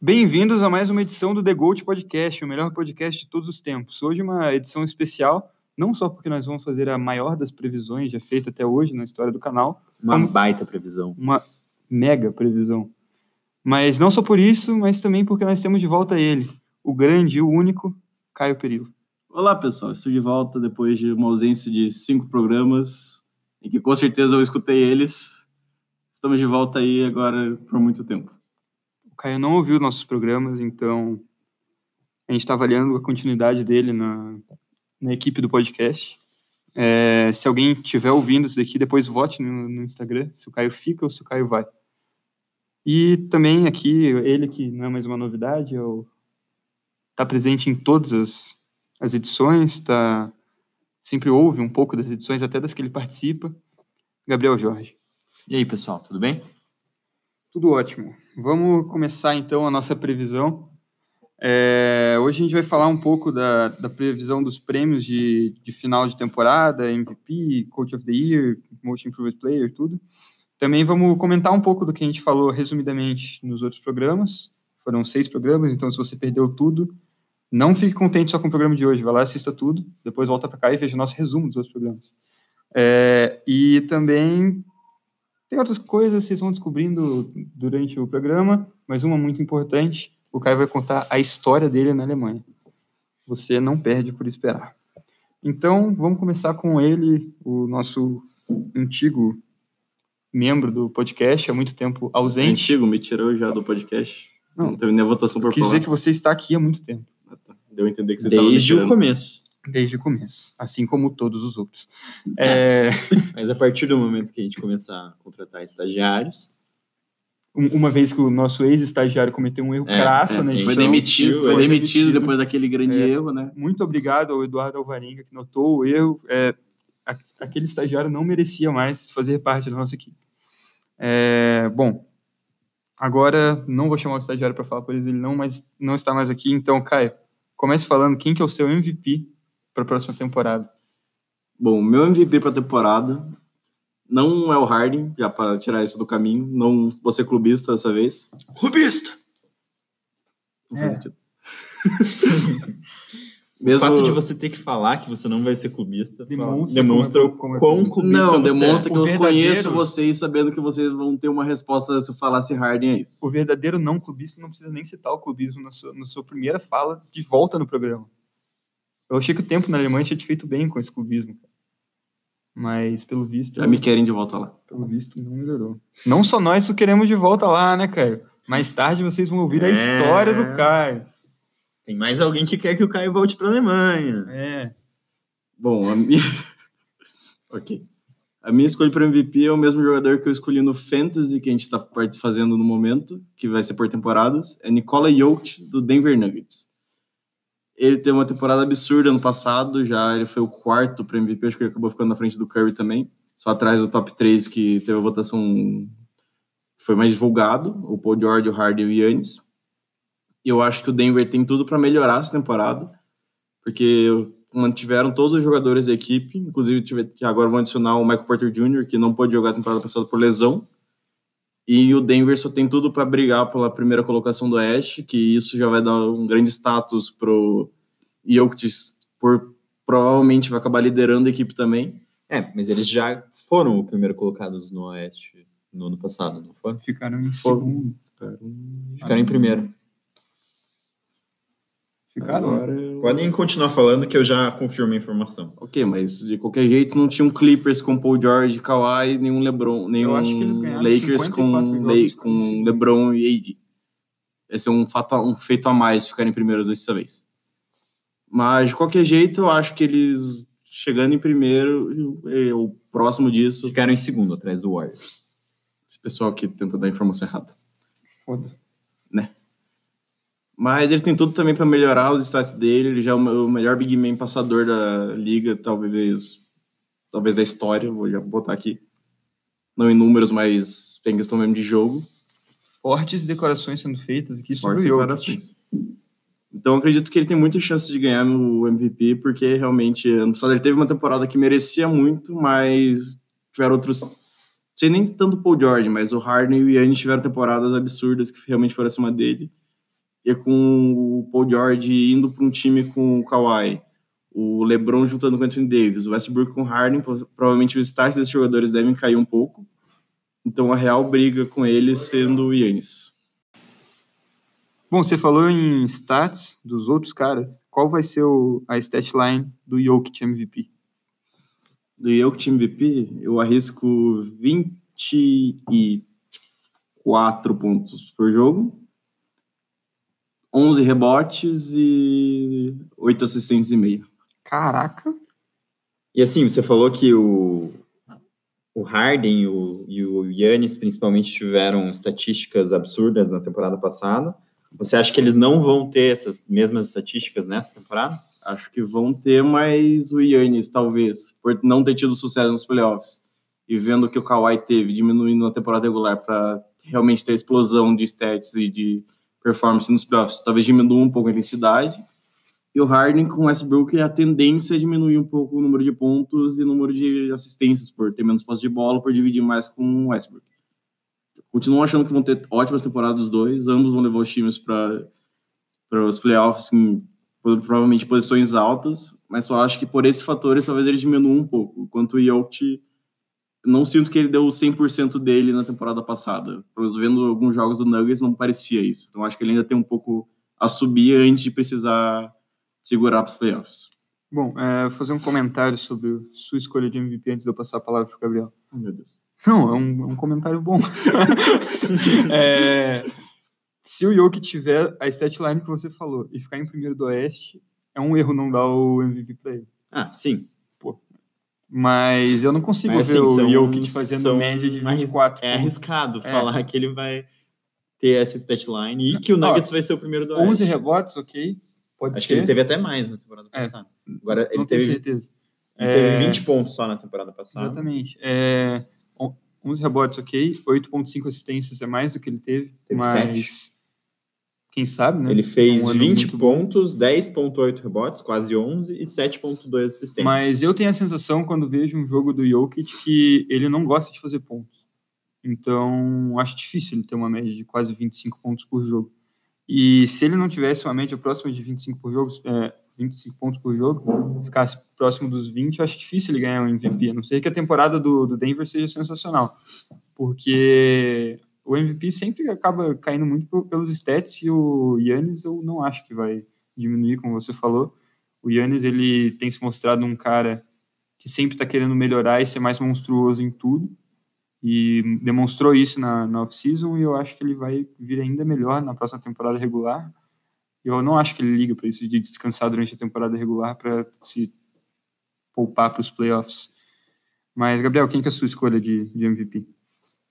Bem-vindos a mais uma edição do The Gold Podcast, o melhor podcast de todos os tempos. Hoje uma edição especial, não só porque nós vamos fazer a maior das previsões já feita até hoje na história do canal, Uma baita previsão. uma mega previsão. Mas não só por isso, mas também porque nós temos de volta ele, o grande e o único Caio Perillo. Olá, pessoal. Estou de volta depois de uma ausência de cinco programas, em que com certeza eu escutei eles. Estamos de volta aí agora por muito tempo. O Caio não ouviu nossos programas, então a gente está avaliando a continuidade dele na, na equipe do podcast. É, se alguém estiver ouvindo isso daqui, depois vote no, no Instagram, se o Caio fica ou se o Caio vai. E também aqui, ele que não é mais uma novidade, está presente em todas as, as edições, tá, sempre ouve um pouco das edições, até das que ele participa, Gabriel Jorge. E aí, pessoal, tudo bem? Tudo ótimo. Vamos começar então a nossa previsão. É, hoje a gente vai falar um pouco da, da previsão dos prêmios de, de final de temporada, MVP, Coach of the Year, Most Improved Player, tudo. Também vamos comentar um pouco do que a gente falou resumidamente nos outros programas. Foram seis programas, então se você perdeu tudo, não fique contente só com o programa de hoje. Vai lá, assista tudo, depois volta para cá e veja o nosso resumo dos outros programas. É, e também tem outras coisas que vocês vão descobrindo durante o programa, mas uma muito importante, o Caio vai contar a história dele na Alemanha. Você não perde por esperar. Então, vamos começar com ele, o nosso antigo membro do podcast, há muito tempo ausente. Antigo, me tirou já do podcast. Não. Não, teve nem a votação por Quis dizer que você está aqui há muito tempo, Ah, tá. Deu a entender que você Desde o começo. Desde o começo, assim como todos os outros. É, Mas a partir do momento que a gente começar a contratar estagiários, um- uma vez que o nosso ex-estagiário cometeu um erro É, crasso é, na foi edição, Foi demitido, Foi foi demitido demitido. depois daquele grande É. erro, né? Muito obrigado ao Eduardo Alvarenga, que notou o erro. É, aquele estagiário não merecia mais fazer parte da nossa equipe. É, bom, agora não vou chamar o estagiário para falar por ele, não, mas não está mais aqui. Então, Caio, comece falando quem que é o seu MVP para a próxima temporada. Bom, meu MVP pra temporada não é o Harden, já para tirar isso do caminho. Não vou ser clubista dessa vez. clubista! Não É. faz sentido. O Mesmo... fato de você ter que falar que você não vai ser clubista Demonstra demonstra como é- o como é quão clubista. clubista Não, você demonstra é. que O eu verdadeiro- conheço vocês sabendo que vocês vão ter uma resposta se eu falasse Harden é isso. O verdadeiro não clubista não precisa nem citar o clubismo na sua, na sua primeira fala de volta no programa. Eu achei que o tempo na Alemanha tinha te feito bem com esse clubismo. cara. Mas, pelo visto, Já me querem de volta lá. pelo visto, não melhorou. Não só nós o queremos de volta lá, né, Caio? Mais tarde vocês vão ouvir a É. história do Caio. Tem mais alguém que quer que o Caio volte pra Alemanha. É. Bom, a minha... ok. A minha escolha para MVP é o mesmo jogador que eu escolhi no Fantasy, que a gente está fazendo no momento, que vai ser por temporadas. É Nikola Jokic, do Denver Nuggets. Ele teve uma temporada absurda ano passado, já ele foi o quarto para MVP, acho que ele acabou ficando na frente do Curry também, só atrás do top 3 que teve a votação que foi mais divulgado, o Paul George, o Harden e o Yannis. E eu acho que o Denver tem tudo para melhorar essa temporada, porque mantiveram todos os jogadores da equipe, inclusive tive- que agora vão adicionar o Michael Porter Jr., que não pôde jogar a temporada passada por lesão. E o Denver só tem tudo para brigar pela primeira colocação do Oeste, que isso já vai dar um grande status pro Jokic, por provavelmente vai acabar liderando a equipe também. É, mas eles já foram o primeiro colocados no Oeste no ano passado, não foram? Ficaram em Foram. segundo. Ficaram em primeiro. Ficaram. Agora, eu- Podem continuar falando que eu já confirmo a informação. Ok, mas de qualquer jeito não tinha um Clippers com Paul George, Kawhi, nenhum LeBron, nenhum acho que eles ganharam Lakers 54 com, Le- com sim. LeBron e AD. Esse é um, fato, um feito a mais ficarem primeiros dessa vez. Mas de qualquer jeito, eu acho que eles chegando em primeiro, o próximo disso, Ficaram em segundo, atrás do Warriors. esse pessoal que tenta dar a informação errada. Foda. Mas ele tem tudo também para melhorar os stats dele. Ele já é o me- o melhor big man passador da liga, talvez, talvez da história. Vou já botar aqui, não em números, mas em questão mesmo de jogo. Fortes declarações sendo feitas aqui sobre Fortes o Jokic. declarações. Então eu acredito que ele tem muita chance de ganhar no MVP, porque realmente ano passado ele teve uma temporada que merecia muito, mas tiveram outros sei nem tanto o Paul George, mas o Harden e o Yannis tiveram temporadas absurdas que realmente foram acima dele. E com o Paul George indo para um time com o Kawhi, o LeBron juntando com o Anthony Davis, o Westbrook com o Harden, provavelmente os stats desses jogadores devem cair um pouco. Então a real briga com eles sendo o Yannis. Bom, você falou em stats dos outros caras. Qual vai ser o, a stat line do Jokic MVP? Do Jokic MVP, eu arrisco 24 pontos por jogo, 11 rebotes e 8 assistências e meia. Caraca! E assim, você falou que o, o Harden o, e o Yannis, principalmente, tiveram estatísticas absurdas na temporada passada. Você acha que eles não vão ter essas mesmas estatísticas nessa temporada? Acho que vão ter, mas o Yannis, talvez, por não ter tido sucesso nos playoffs e vendo que o Kawhi teve diminuindo na temporada regular para realmente ter explosão de stats e de performance nos playoffs, talvez diminua um pouco a intensidade. E o Harden com o Westbrook, a tendência é diminuir um pouco o número de pontos e o número de assistências, por ter menos posse de bola, por dividir mais com o Westbrook. Continuo achando que vão ter ótimas temporadas os dois, ambos vão levar os times para os playoffs em provavelmente posições altas, mas só acho que por esses fatores talvez ele diminua um pouco. Enquanto o Jokic, não sinto que ele deu o 100% dele na temporada passada. Vendo alguns jogos do Nuggets, não parecia isso. Então acho que ele ainda tem um pouco a subir antes de precisar segurar para os playoffs. Bom, é, vou fazer um comentário sobre sua escolha de MVP antes de eu passar a palavra para o Gabriel. Oh, meu Deus. Não, é um, é um comentário bom. é, se o Jokic tiver a statline que você falou e ficar em primeiro do Oeste, é um erro não dar o MVP para ele. Ah, sim. Mas eu não consigo Mas, ver assim, o Jokic fazendo média de mais- 24. É arriscado É. falar que ele vai ter essa statline e que o Nuggets vai ser o primeiro do 11 Oeste. rebotes, ok. Pode Acho que ser. ele teve até mais na temporada É. passada. Agora ele não tenho teve, certeza. ele teve É. 20 pontos só na temporada passada. Exatamente. É, on- 11 rebotes, ok. 8.5 assistências é mais do que ele teve. Teve mas quem sabe, né? Ele fez Um ano 20 muito bom. pontos, 10.8 rebotes, quase 11 e 7.2 assistências. Mas eu tenho a sensação, quando vejo um jogo do Jokic, que ele não gosta de fazer pontos. Então, acho difícil ele ter uma média de quase 25 pontos por jogo. E se ele não tivesse uma média próxima de 25 por jogo, é, 25 pontos por jogo, ficasse próximo dos 20, eu acho difícil ele ganhar um MVP. A não ser que a temporada do, do Denver seja sensacional. Porque o MVP sempre acaba caindo muito pe- pelos stats e o Yannis eu não acho que vai diminuir, como você falou. O Yannis, ele tem se mostrado um cara que sempre está querendo melhorar e ser mais monstruoso em tudo. E demonstrou isso na, na off-season e eu acho que ele vai vir ainda melhor na próxima temporada regular. Eu não acho que ele liga para isso de descansar durante a temporada regular para se poupar para os playoffs. Mas, Gabriel, quem que é a sua escolha de, de MVP?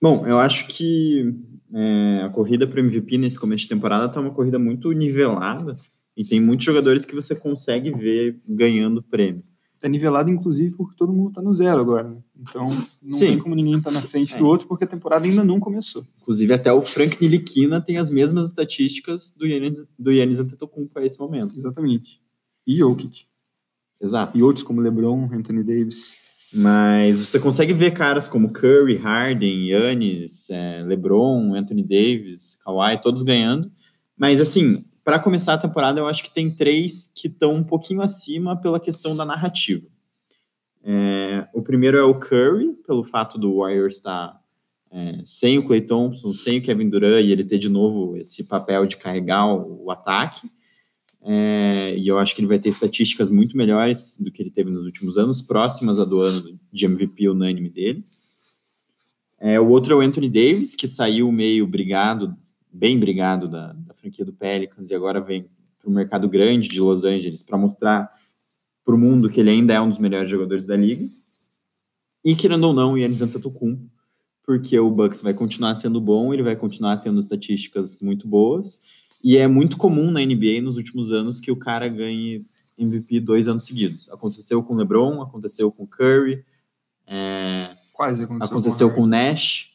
Bom, eu acho que é, a corrida para o MVP nesse começo de temporada está uma corrida muito nivelada e tem muitos jogadores que você consegue ver ganhando prêmio. Tá nivelado, inclusive, porque todo mundo tá no zero agora. né? Então, não Sim. tem como ninguém estar na frente É. do outro, porque a temporada ainda não começou. Inclusive, até o Frank Nilikina tem as mesmas estatísticas do Yannis, do Yannis Antetokounmpo a esse momento. Exatamente. E Jokic. Exato. E outros como LeBron, Anthony Davis. Mas você consegue ver caras como Curry, Harden, Yannis, é, LeBron, Anthony Davis, Kawhi, todos ganhando. Mas, assim, para começar a temporada, eu acho que tem três que estão um pouquinho acima pela questão da narrativa. É, o primeiro é o Curry, pelo fato do Warriors estar é, sem o Clay Thompson, sem o Kevin Durant, e ele ter de novo esse papel de carregar o, o ataque. É, e eu acho que ele vai ter estatísticas muito melhores do que ele teve nos últimos anos, próximas a do ano de MVP unânime dele. É, o outro é o Anthony Davis, que saiu meio brigado, bem brigado da, da franquia do Pelicans, e agora vem para o mercado grande de Los Angeles para mostrar para o mundo que ele ainda é um dos melhores jogadores da liga. E querendo ou não, o Yannis Antetokounmpo, porque o Bucks vai continuar sendo bom, ele vai continuar tendo estatísticas muito boas, e é muito comum na NBA nos últimos anos que o cara ganhe MVP dois anos seguidos. Aconteceu com o LeBron, aconteceu com o Curry, é, Quase aconteceu. aconteceu com o Nash,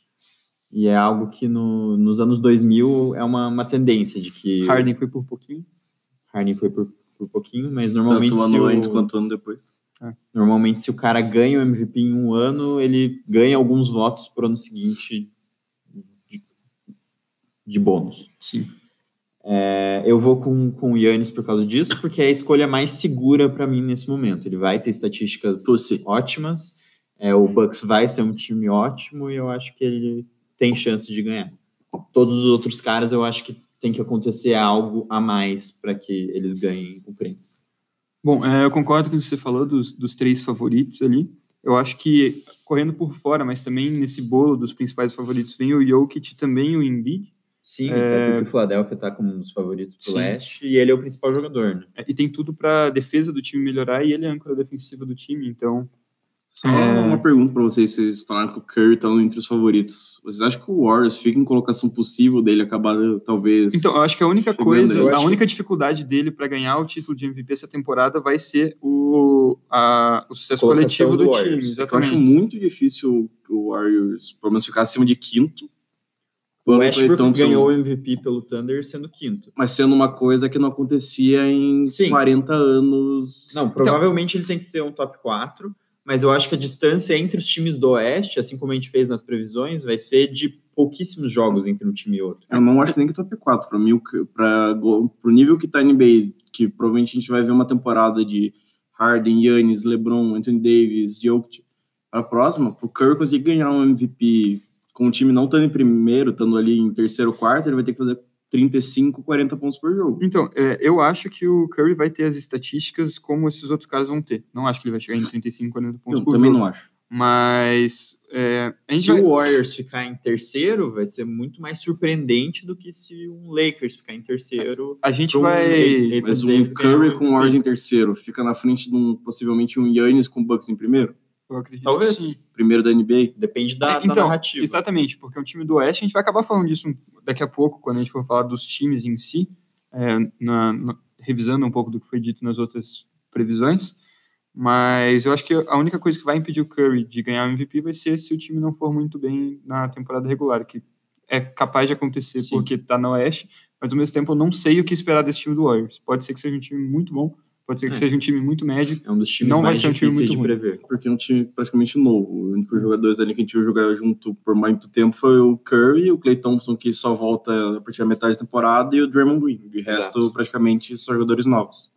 e é algo que no- nos anos 2000 é uma, uma tendência de que Harden foi por pouquinho. Harden foi por, por pouquinho, mas normalmente Tanto o ano o, antes quanto o ano depois. É. Normalmente, se o cara ganha o MVP em um ano, ele ganha alguns votos pro ano seguinte de, de bônus. Sim. É, eu vou com, com o Yannis por causa disso, porque é a escolha mais segura para mim nesse momento. Ele vai ter estatísticas Pussy. ótimas, é, o Bucks vai ser um time ótimo e eu acho que ele tem chance de ganhar. Todos os outros caras, eu acho que tem que acontecer algo a mais para que eles ganhem o prêmio. Bom, é, eu concordo com o que você falou dos, dos três favoritos ali. Eu acho que, correndo por fora, mas também nesse bolo dos principais favoritos, vem o Jokic e também o Embiid. Sim, É. até porque o Philadelphia tá como um dos favoritos pro Sim. leste e ele é o principal jogador, né? É, E tem tudo para a defesa do time melhorar e ele é a âncora defensiva do time, então Só É. uma pergunta pra vocês. Vocês falaram que o Curry tá entre os favoritos. Vocês acham que o Warriors fica em colocação possível dele acabar, talvez... Então, eu acho que a única coisa, a única dificuldade dele para ganhar o título de MVP essa temporada vai ser o, a- o sucesso Colocação coletivo do, do time. Warriors. Eu acho Exatamente. muito difícil o Warriors, pelo menos, ficar acima de quinto. O Westbrook Thompson- ganhou o MVP pelo Thunder sendo quinto. Mas sendo uma coisa que não acontecia em Sim. 40 anos. Não, provavelmente ele tem que ser um top 4, mas eu acho que a distância entre os times do Oeste, assim como a gente fez nas previsões, vai ser de pouquíssimos jogos entre um time e outro. Eu não acho nem que top 4. Pra mim, o go- pro nível que tá a NBA, que provavelmente a gente vai ver uma temporada de Harden, Yannis, LeBron, Anthony Davis, Jokic. A próxima, pro Curry conseguir ganhar um MVP com o time não estando em primeiro, estando ali em terceiro, quarto, ele vai ter que fazer 35, 40 pontos por jogo. Então, é, eu acho que o Curry vai ter as estatísticas como esses outros caras vão ter. Não acho que ele vai chegar em 35, 40 pontos Eu por também jogo. não acho. Mas é, a gente Se vai- o Warriors ficar em terceiro, vai ser muito mais surpreendente do que se um Lakers ficar em terceiro. a gente um vai... Anthony Mas um Curry com o Warriors em terceiro fica na frente de um, possivelmente um Yannis com o Bucks em primeiro? Eu acredito Talvez. que sim. Primeiro da NBA? Depende da, É, da então, narrativa. Exatamente, porque o time do Oeste, a gente vai acabar falando disso um- daqui a pouco, quando a gente for falar dos times em si, é, na- na- revisando um pouco do que foi dito nas outras previsões. Mas eu acho que a única coisa que vai impedir o Curry de ganhar o MVP vai ser se o time não for muito bem na temporada regular, que é capaz de acontecer Sim. porque tá no Oeste, mas ao mesmo tempo eu não sei o que esperar desse time do Warriors. Pode ser que seja um time muito bom, pode ser que É. seja um time muito médio. É um dos times Não vai mais ser um time difíceis de muito ruim. prever. porque é um time praticamente novo. O único jogador ali que a gente viu jogar junto por muito tempo foi o Curry, o Clay Thompson, que só volta a partir da metade da temporada, e o Draymond Green. De resto, Exato. praticamente só jogadores novos.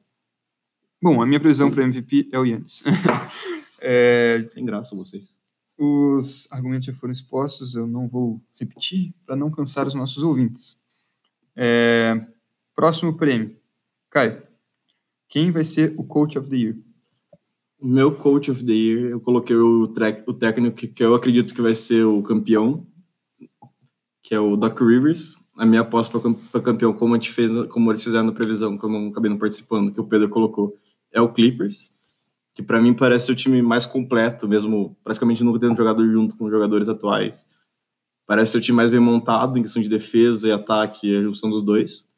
Bom, a minha previsão para MVP é o Yannis. é, Tem graça vocês. Os argumentos já foram expostos, eu não vou repetir para não cansar os nossos ouvintes. É, próximo prêmio. Caio, quem vai ser o Coach of the Year? O meu coach of the year, eu coloquei o, o técnico que, eu acredito que vai ser o campeão, que é o Doc Rivers. A minha aposta para campeão, como, a gente fez, como eles fizeram na previsão, que eu não acabei não participando, que o Pedro colocou, é o Clippers, que para mim parece o time mais completo, mesmo praticamente nunca tendo jogado junto com jogadores atuais. Parece ser o time mais bem montado em questão de defesa e ataque, a junção dos dois.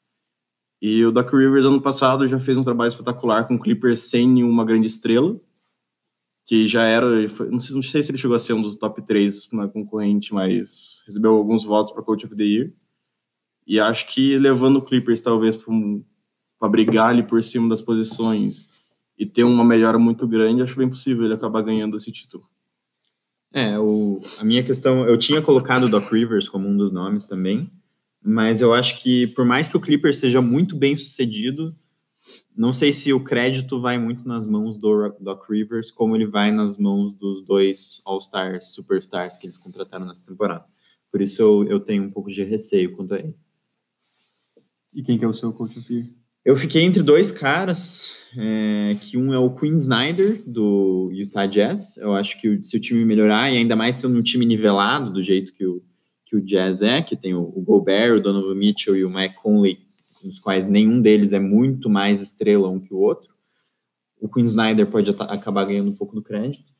E o Doc Rivers, ano passado, já fez um trabalho espetacular com o Clippers sem nenhuma grande estrela, que já era, não sei, não sei se ele chegou a ser um dos top 3 na concorrente, mas recebeu alguns votos para Coach of the Year. E acho que levando o Clippers talvez para brigar ali por cima das posições e ter uma melhora muito grande, acho bem possível ele acabar ganhando esse título. É, o, a minha questão, eu tinha colocado o Doc Rivers como um dos nomes também, mas eu acho que por mais que o Clippers seja muito bem sucedido, não sei se o crédito vai muito nas mãos do Doc Rivers, como ele vai nas mãos dos dois All-Stars, Superstars que eles contrataram nessa temporada. Por isso eu, eu tenho um pouco de receio quanto a ele. E quem que é o seu Coach of? Eu fiquei entre dois caras, é, que um é o Quinn Snyder, do Utah Jazz. Eu acho que se o time melhorar, e ainda mais sendo um time nivelado, do jeito que o, que o Jazz é, que tem o, o Gobert, o Donovan Mitchell e o Mike Conley, dos quais nenhum deles é muito mais estrela um que o outro, o Quinn Snyder pode acabar ganhando um pouco do crédito.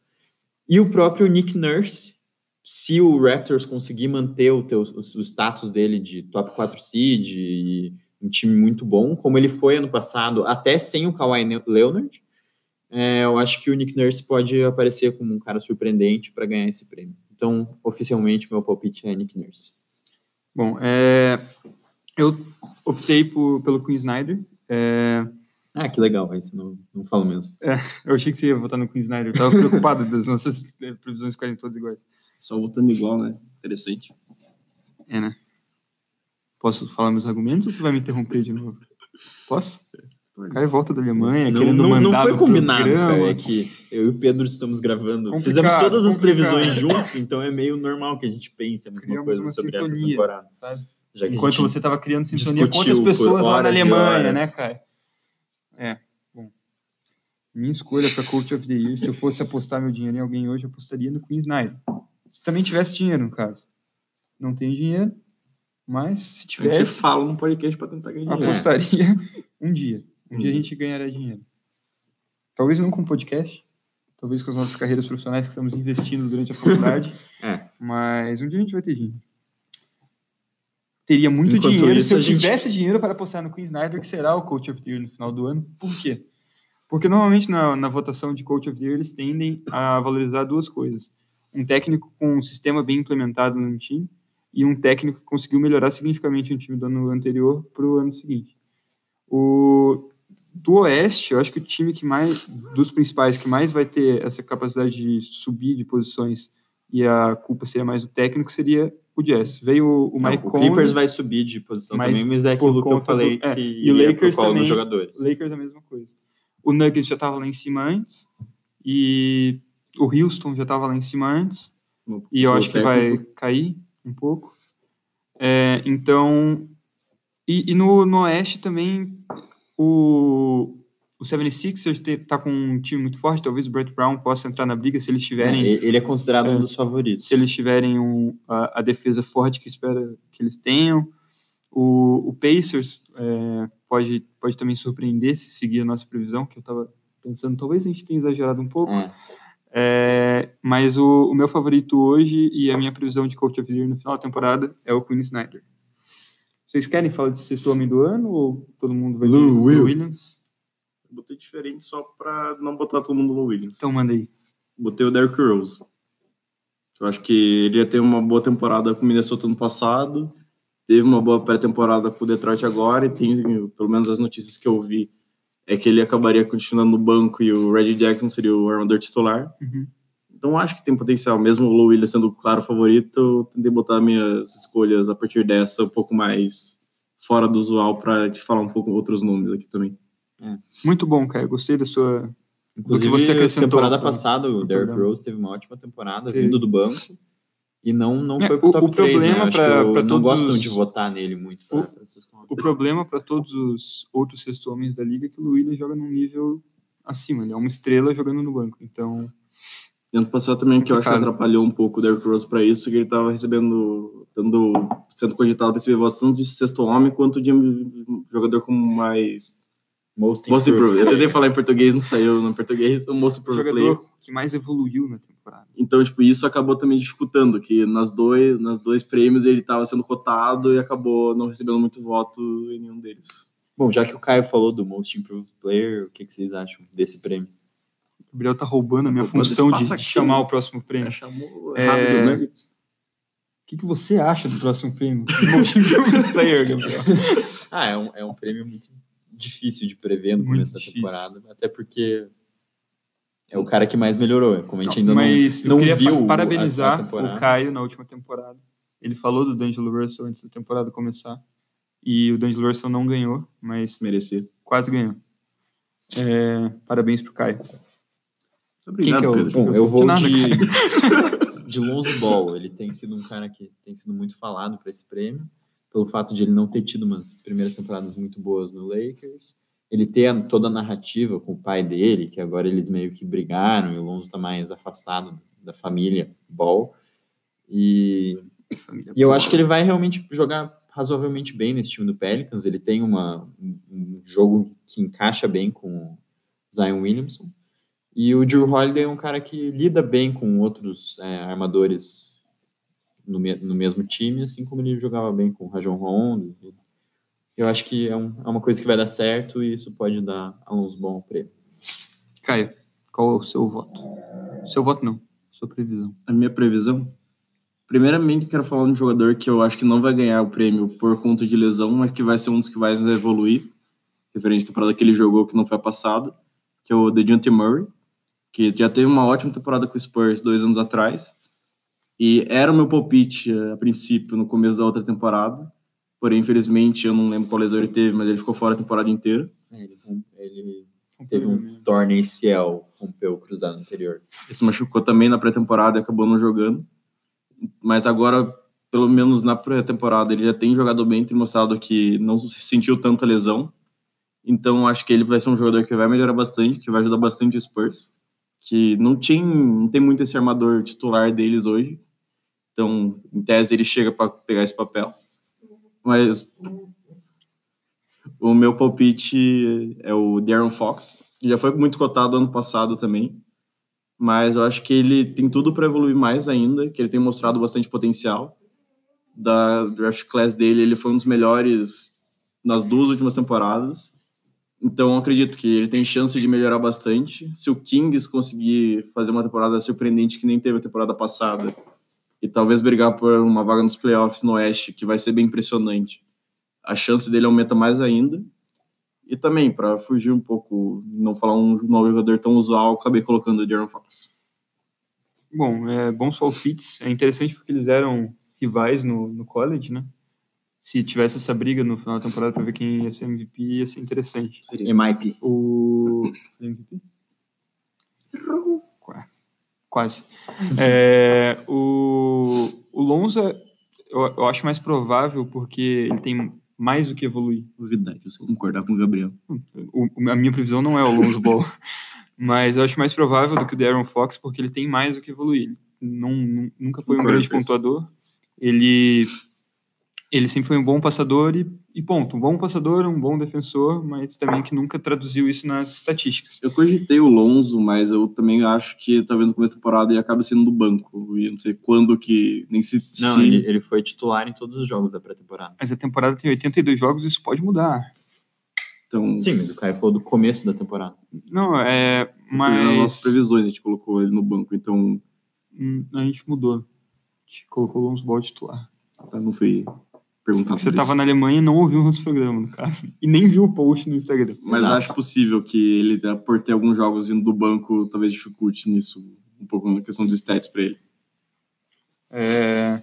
E o próprio Nick Nurse, se o Raptors conseguir manter o, teu, o, status dele de top 4 seed e um time muito bom, como ele foi ano passado, até sem o Kawhi Leonard, é, eu acho que o Nick Nurse pode aparecer como um cara surpreendente para ganhar esse prêmio. Então, oficialmente, meu palpite é Nick Nurse. Bom, é, eu optei por- pelo Queen Snyder. É, Ah, que legal, isso não, não falo mesmo. Eu achei que você ia votar no Queen Snyder. Eu tava preocupado das nossas previsões ficarem todas iguais. Só votando igual, né? Interessante. É, né? Posso falar meus argumentos ou você vai me interromper de novo? Posso? O cara volta da Alemanha, não, querendo não, não foi do combinado, cara. É que eu e o Pedro estamos gravando. Complicado, Fizemos todas as complicado. previsões juntos, então é meio normal que a gente pense a mesma Criamos coisa sobre essa sintonia, temporada. sabe? Já que a Enquanto você estava criando sintonia com outras pessoas lá na e Alemanha, né, cara? É, bom. Minha escolha para Coach of the Year, se eu fosse apostar meu dinheiro em alguém hoje, eu apostaria no Queen Snyder. Se também tivesse dinheiro, no caso. Não tenho dinheiro, mas se A gente tivesse, fala num podcast pra tentar ganhar dinheiro. apostaria um dia. Um dia a dia. gente ganharia dinheiro. Talvez não com podcast, talvez com as nossas carreiras profissionais que estamos investindo durante a faculdade, É. mas um dia a gente vai ter dinheiro. Teria muito Enquanto dinheiro isso, se eu gente- tivesse dinheiro para apostar no Queen Snyder, que será o Coach of the Year no final do ano. Por quê? Porque normalmente na, na votação de Coach of the Year eles tendem a valorizar duas coisas. Um técnico com um sistema bem implementado no time e um técnico que conseguiu melhorar significativamente um time do ano anterior para o ano seguinte. O do Oeste, eu acho que o time que mais dos principais que mais vai ter essa capacidade de subir de posições e a culpa seria mais do técnico seria o Jazz. Veio o, o Mike o Conley, Clippers vai subir de posição mas também, mas é aquilo que eu falei do- é, que e o Lakers também- jogadores. Lakers a mesma coisa. O Nuggets já estava lá em cima antes e o Houston já estava lá em cima antes No- e eu acho que vai técnico. cair um pouco. É, então, e, e no, no Oeste também o, o 76ers te- tá com um time muito forte, talvez o Brett Brown possa entrar na briga se eles tiverem É, ele é considerado É. um dos favoritos. se eles tiverem um, a, a defesa forte que espera que eles tenham. O, o Pacers é, pode, pode também surpreender se seguir a nossa previsão, que eu estava pensando, talvez a gente tenha exagerado um pouco. É. É, mas o, o meu favorito hoje e a minha previsão de Coach of the Year no final da temporada é o Queen Snyder. Vocês querem falar de sexto homem do ano ou todo mundo vai Lou Will. Williams? Eu Botei diferente só pra não botar todo mundo no Williams. Então manda aí. Botei o Derrick Rose. Eu acho que ele ia ter uma boa temporada com o Minnesota no passado, teve uma boa pré-temporada com o Detroit agora, e tem, pelo menos as notícias que eu vi, é que ele acabaria continuando no banco e o Reggie Jackson seria o armador titular. Uhum. Então acho que tem potencial, mesmo o Lou Williams sendo o claro favorito, eu tentei botar minhas escolhas a partir dessa um pouco mais fora do usual para te falar um pouco outros nomes aqui também. Muito bom, cara. Gostei da sua. Inclusive, você acrescentou temporada passada, o Derrick. Rose teve uma ótima temporada, Teve. vindo do banco. E não, não É, foi pro o- top o 3, né? problema que eu- pra não todos gostam os- de votar nele muito. pra- O- pra. O problema para todos os outros sexto homens da liga é que o Williams joga num nível acima. Ele é uma estrela jogando no banco. Então, ano passado também, que eu acho que atrapalhou um pouco o Derrick Rose para isso, que ele estava recebendo, tendo, sendo cogitado para receber votos tanto de sexto homem quanto de jogador com mais. Most Most improved. improved. Eu tentei falar em português, não saiu no português, o Most improved player. jogador que mais evoluiu na temporada. Então, tipo, isso acabou também dificultando, que nas dois, nas dois prêmios ele estava sendo cotado e acabou não recebendo muito voto em nenhum deles. Bom, já que o Caio falou do Most Improved Player, o que, que vocês acham desse prêmio? O Gabriel tá roubando a minha função de, aqui, chamar né? o próximo prêmio. O chamou É, errado do Nuggets. que, que você acha do próximo prêmio? Player, Gabriel. Ah, é um, é um prêmio muito difícil de prever no Muito começo da difícil. temporada, até porque é o cara que mais melhorou. Como a gente ainda Mas não, eu não queria viu parabenizar o Caio na última temporada. Ele falou do D'Angelo Russell antes da temporada começar. E o D'Angelo Russell não ganhou, mas Merecia. quase ganhou. É, parabéns pro Caio. Obrigado, que é o- Pedro. Bom, eu De vou nada, de, de Lonzo Ball. Ele tem sido um cara que tem sido muito falado para esse prêmio, pelo fato de ele não ter tido umas primeiras temporadas muito boas no Lakers. Ele ter toda a narrativa com o pai dele, que agora eles meio que brigaram e o Lonzo está mais afastado da família Ball. E, e eu acho que ele vai realmente jogar razoavelmente bem nesse time do Pelicans. Ele tem uma, um, um jogo que encaixa bem com o Zion Williamson. E o Drew Holiday é um cara que lida bem com outros é, armadores no, me- no mesmo time, assim como ele jogava bem com o Rajon Rondo. Eu acho que é, um- é uma coisa que vai dar certo e isso pode dar a uns bons prêmios. Caio, qual é o seu voto? Seu voto não, sua previsão. a minha previsão. Primeiramente, quero falar de um jogador que eu acho que não vai ganhar o prêmio por conta de lesão, mas que vai ser um dos que vai evoluir. referente à temporada que ele jogou, que não foi a passada, que é o DeJounte Murray, que já teve uma ótima temporada com o Spurs dois anos atrás, e era o meu palpite a princípio no começo da outra temporada, porém, infelizmente, eu não lembro qual lesão ele teve, mas ele ficou fora a temporada inteira. É, ele, ele teve um torne ACL, rompeu o cruzado anterior. Ele se machucou também na pré-temporada e acabou não jogando, mas agora pelo menos na pré-temporada, ele já tem jogado bem, tem mostrado que não sentiu tanta lesão. Então, acho que ele vai ser um jogador que vai melhorar bastante, que vai ajudar bastante o Spurs, que não, tinha, não tem muito esse armador titular deles hoje. Então, em tese, ele chega para pegar esse papel. Mas o meu palpite é o Darren Fox, que já foi muito cotado ano passado também. Mas eu acho que ele tem tudo para evoluir mais ainda, que ele tem mostrado bastante potencial da draft class dele, ele foi um dos melhores nas duas últimas temporadas. Então, acredito que ele tem chance de melhorar bastante. Se o Kings conseguir fazer uma temporada surpreendente que nem teve a temporada passada, e talvez brigar por uma vaga nos playoffs no Oeste, que vai ser bem impressionante, a chance dele aumenta mais ainda. E também, para fugir um pouco, não falar um novo jogador tão usual, acabei colocando o Darren Fox. Bom, é, bons palpites. É interessante porque eles eram rivais no, no college, né? Se tivesse essa briga no final da temporada para ver quem ia ser MVP, ia ser interessante. Seria MIP. O. MVP? Quase. É, o, o Lonza, eu, eu acho mais provável porque ele tem mais do que evoluir. Verdade, você concordar com o Gabriel. O, a minha previsão não é o Lonzo Ball, mas eu acho mais provável do que o Darren Fox porque ele tem mais do que evoluir. Não, nunca foi um grande pontuador, ele ele sempre foi um bom passador e, e, ponto. Um bom passador, um bom defensor, mas também que nunca traduziu isso nas estatísticas. Eu cogitei o Lonzo, mas eu também acho que talvez no começo da temporada ele acabe sendo do banco. E não sei quando que. Nem se. Não, se... Ele, ele foi titular em todos os jogos da pré-temporada. Mas a temporada tem 82 jogos, isso pode mudar. Então... Sim, mas o Caio falou do começo da temporada. Não, é. Mas. Nas nossas previsões a gente colocou ele no banco, então. Hum, a gente mudou colocou o Lonzo Ball titular. Eu não fui perguntar Você estava na Alemanha e não ouviu o nosso programa, no caso. E nem viu o post no Instagram. Mas Exato. acho possível que ele, por ter alguns jogos vindo do banco, talvez dificulte nisso um pouco na questão de stats para ele. É...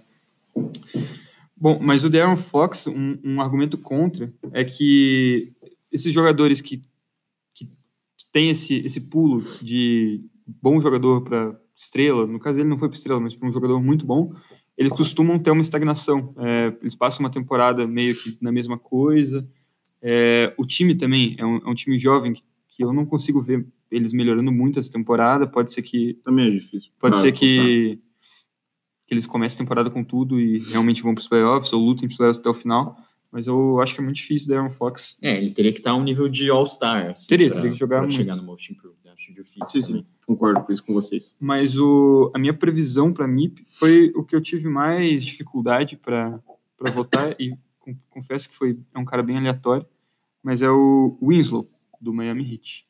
Bom, mas o Darren Fox, um, um, argumento contra é que esses jogadores que, que têm esse, esse pulo de bom jogador para estrela, no caso ele não foi para estrela, mas para um jogador muito bom, eles costumam ter uma estagnação. É, eles passam uma temporada meio que na mesma coisa. É, o time também é um, é um time jovem que, que, eu não consigo ver eles melhorando muito essa temporada. Pode ser que também é difícil. Pode ser que, que eles comecem a temporada com tudo e realmente vão para os playoffs ou lutem para os playoffs até o final. Mas eu acho que é muito difícil o Aaron Fox. É, ele teria que estar a um nível de All-Star. Assim, teria, pra, teria que jogar muito. chegar no Most Improved. Acho difícil. Sim, sim. Concordo com isso com vocês. Mas o, a minha previsão para MIP foi o que eu tive mais dificuldade para votar e confesso que foi é um cara bem aleatório, mas é o Winslow do Miami Heat.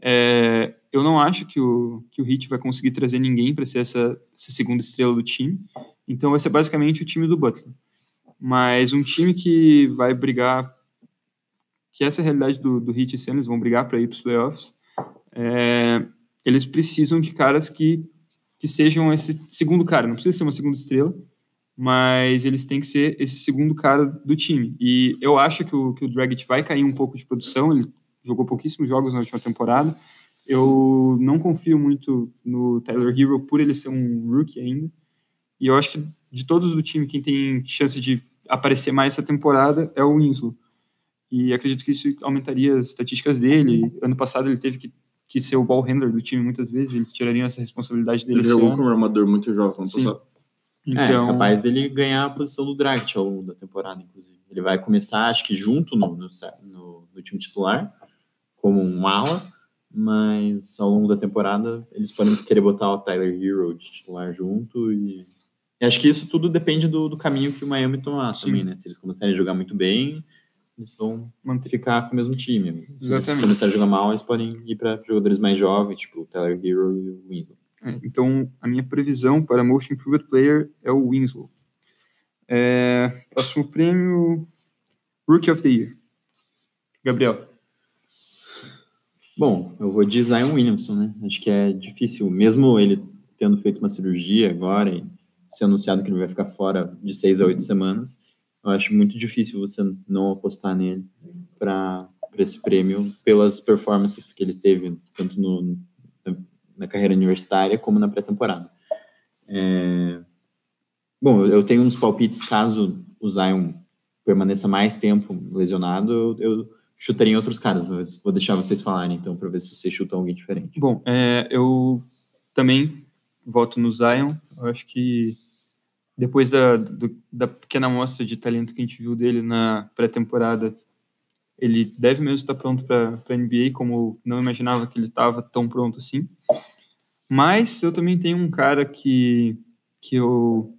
É, eu não acho que o, que o Heat vai conseguir trazer ninguém para ser essa, essa segunda estrela do time, então vai ser basicamente o time do Butler mas um time que vai brigar, que essa é a realidade do, do Heat esse ano, eles vão brigar para ir para os playoffs, é, eles precisam de caras que, que sejam esse segundo cara, não precisa ser uma segunda estrela, mas eles têm que ser esse segundo cara do time. E eu acho que o, que o Dragic vai cair um pouco de produção, ele jogou pouquíssimos jogos na última temporada, eu não confio muito no Tyler Hero por ele ser um rookie ainda, e eu acho que de todos do time, quem tem chance de aparecer mais essa temporada é o Winslow. E acredito que isso aumentaria as estatísticas dele. Ano passado ele teve que, que ser o ball handler do time muitas vezes, eles tirariam essa responsabilidade dele. Ele jogou como armador muito jovem ano passado. Então... É, capaz dele ganhar a posição do Dragic ao longo da temporada, inclusive. Ele vai começar, acho que junto no, no, no, no time titular, como um ala, mas ao longo da temporada eles podem querer botar o Tyler Hero de titular junto e acho que isso tudo depende do, do caminho que o Miami tomar Sim. também, né? Se eles começarem a jogar muito bem, eles vão ficar com o mesmo time. Se Exatamente. eles começarem a jogar mal, eles podem ir para jogadores mais jovens, tipo o Tyler Hero e o Winslow. É, então, a minha previsão para Most Improved Player é o Winslow. É, próximo prêmio, Rookie of the Year. Gabriel. Bom, eu vou de Zion Williamson, né? Acho que é difícil, mesmo ele tendo feito uma cirurgia agora e ser anunciado que ele vai ficar fora de seis a oito semanas, eu acho muito difícil você não apostar nele para esse prêmio pelas performances que ele teve tanto no, na, carreira universitária como na pré-temporada. É... Bom, eu tenho uns palpites caso o Zion permaneça mais tempo lesionado, eu, eu chutaria em outros caras, mas vou deixar vocês falarem então para ver se vocês chutam alguém diferente. Bom, é, eu também voto no Zion. Eu acho que depois da, do, da pequena amostra de talento que a gente viu dele na pré-temporada, ele deve mesmo estar pronto para a NBA, como não imaginava que ele estava tão pronto assim. Mas eu também tenho um cara que, que eu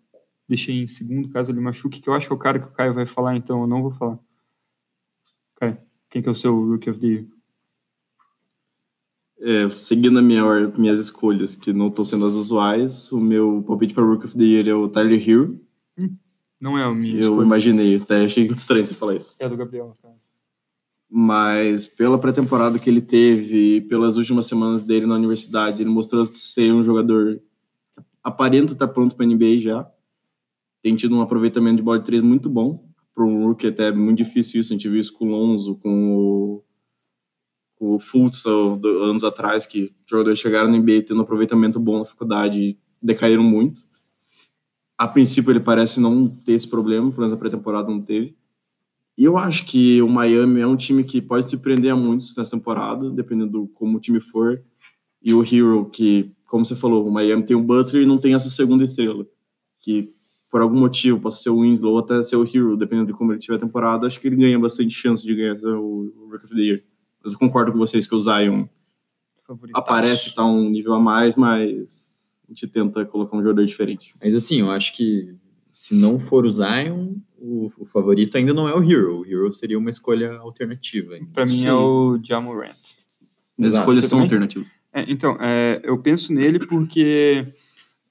deixei em segundo, caso ele machuque, que eu acho que é o cara que o Caio vai falar, então eu não vou falar. Caio, quem que é o seu Rookie of the Year? É, seguindo minha, minhas escolhas, que não estão sendo as usuais, o meu palpite para Rookie of the Year é o Tyler Hero. Hum, não é o meu. Eu escolha. imaginei, até achei estranho você falar isso. É do Gabriel, no caso. Mas pela pré-temporada que ele teve, pelas últimas semanas dele na universidade, ele mostrou ser um jogador aparenta estar pronto para NBA já. Tem tido um aproveitamento de bola de três muito bom. Para um rookie até é muito difícil isso. A gente viu isso com o Lonzo, com o o Futsal anos atrás, que jogadores chegaram no NBA tendo um aproveitamento bom na faculdade e decaíram muito. A princípio ele parece não ter esse problema, pelo menos na pré-temporada não teve. E eu acho que o Miami é um time que pode se prender a muitos nessa temporada, dependendo do como o time for. E o Hero, que, como você falou, o Miami tem o Butler e não tem essa segunda estrela, que por algum motivo possa ser o Winslow ou até ser o Hero, dependendo de como ele tiver a temporada, acho que ele ganha bastante chance de ganhar o Rookie of the Year. Mas eu concordo com vocês que o Zion aparece, tá um nível a mais, mas a gente tenta colocar um jogador diferente. Mas assim, eu acho que se não for o Zion, o, o favorito ainda não é o Hero. O Hero seria uma escolha alternativa. Para mim Sim. é o Jamorant. As escolhas são alternativas. É, então, é, eu penso nele porque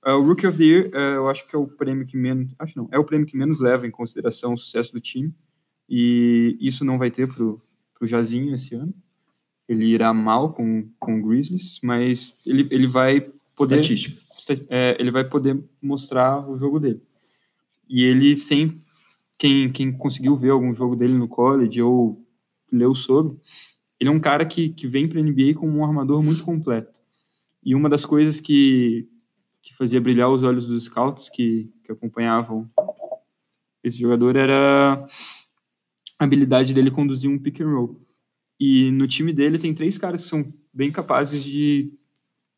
é, o Rookie of the Year, é, eu acho que é o prêmio que menos, acho não, é o prêmio que menos leva em consideração o sucesso do time. E isso não vai ter pro, pro Jazinho esse ano ele irá mal com, com o Grizzlies, mas ele, ele vai poder estatísticas. É, ele vai poder mostrar o jogo dele. E ele sem quem, quem conseguiu ver algum jogo dele no college ou leu sobre, ele é um cara que, que vem para a NBA como um armador muito completo. E uma das coisas que, que fazia brilhar os olhos dos scouts que, que acompanhavam esse jogador era a habilidade dele conduzir um pick and roll. E no time dele tem três caras que são bem capazes de,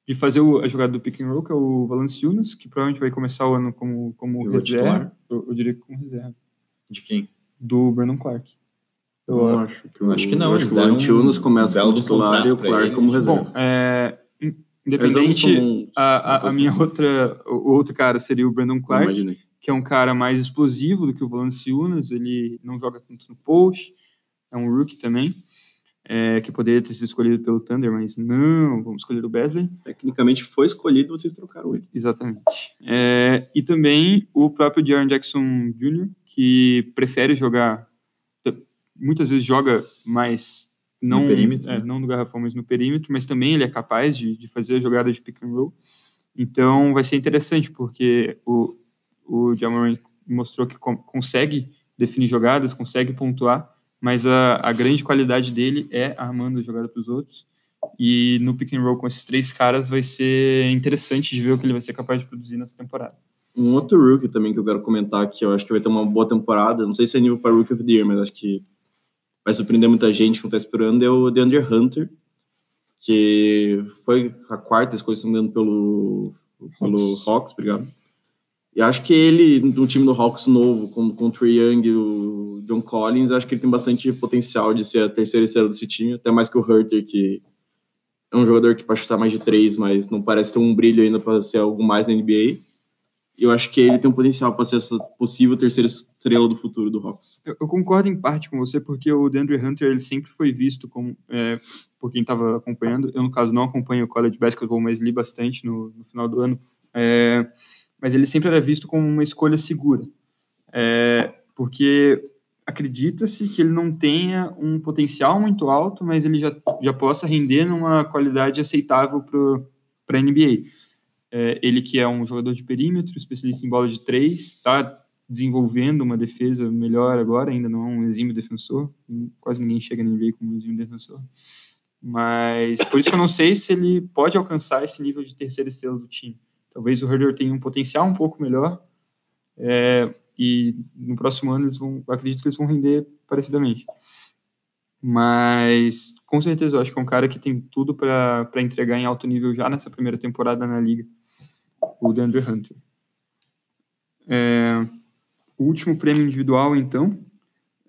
de fazer o, a jogada do pick and roll, que é o Valanciunas, que provavelmente vai começar o ano como, como reserva. Eu, eu, diria que como reserva. De quem? Do Brandon Clark. Eu, eu acho que, eu, acho que não. Acho que o Valanciunas um começa como titular e o Clark como reserva. Bom, é, independente, a, a, a, minha outra, o outro cara seria o Brandon Clark, que é um cara mais explosivo do que o Valanciunas, ele não joga tanto no post, é um rookie também é, que poderia ter sido escolhido pelo Thunder, mas não, vamos escolher o Besley. Tecnicamente foi escolhido, vocês trocaram ele. Exatamente. É, e também o próprio Jaron Jackson Jr., que prefere jogar, muitas vezes joga mais, não no, perímetro, é, né? não no garrafão, mas no perímetro, mas também ele é capaz de, de fazer a jogada de pick and roll. Então vai ser interessante, porque o, o Jamoran mostrou que consegue definir jogadas, consegue pontuar, mas a, a grande qualidade dele é armando a jogada para os outros. E no pick and roll com esses três caras vai ser interessante de ver o que ele vai ser capaz de produzir nessa temporada. Um outro rookie também que eu quero comentar que eu acho que vai ter uma boa temporada, não sei se é nível para Rookie of the Year, mas acho que vai surpreender muita gente que está esperando, é o DeAndre Hunter, que foi a quarta escolha, se não me engano, pelo, pelo Hawks. Hawks, obrigado. E acho que ele, no time do Hawks novo, com, com o Trey Young o John Collins, acho que ele tem bastante potencial de ser a terceira estrela desse time, até mais que o Herter, que é um jogador que pode chutar mais de três, mas não parece ter um brilho ainda para ser algo mais na NBA. Eu acho que ele tem um potencial para ser essa possível terceira estrela do futuro do Hawks. Eu, eu, concordo em parte com você, porque o DeAndre Hunter ele sempre foi visto como, é, por quem estava acompanhando. Eu, no caso, não acompanho o college basketball, mas li bastante no, no final do ano. É, mas ele sempre era visto como uma escolha segura, é, porque acredita-se que ele não tenha um potencial muito alto, mas ele já, já possa render numa qualidade aceitável para a NBA. É, ele que é um jogador de perímetro, especialista em bola de três, está desenvolvendo uma defesa melhor agora, ainda não é um exímio defensor, quase ninguém chega na NBA como um exímio defensor. Mas por isso que eu não sei se ele pode alcançar esse nível de terceira estrela do time. Talvez o Herder tenha um potencial um pouco melhor, é, e no próximo ano eles vão, acredito que eles vão render parecidamente. Mas com certeza eu acho que é um cara que tem tudo para entregar em alto nível já nessa primeira temporada na liga, o DeAndre Hunter. É, o último prêmio individual, então,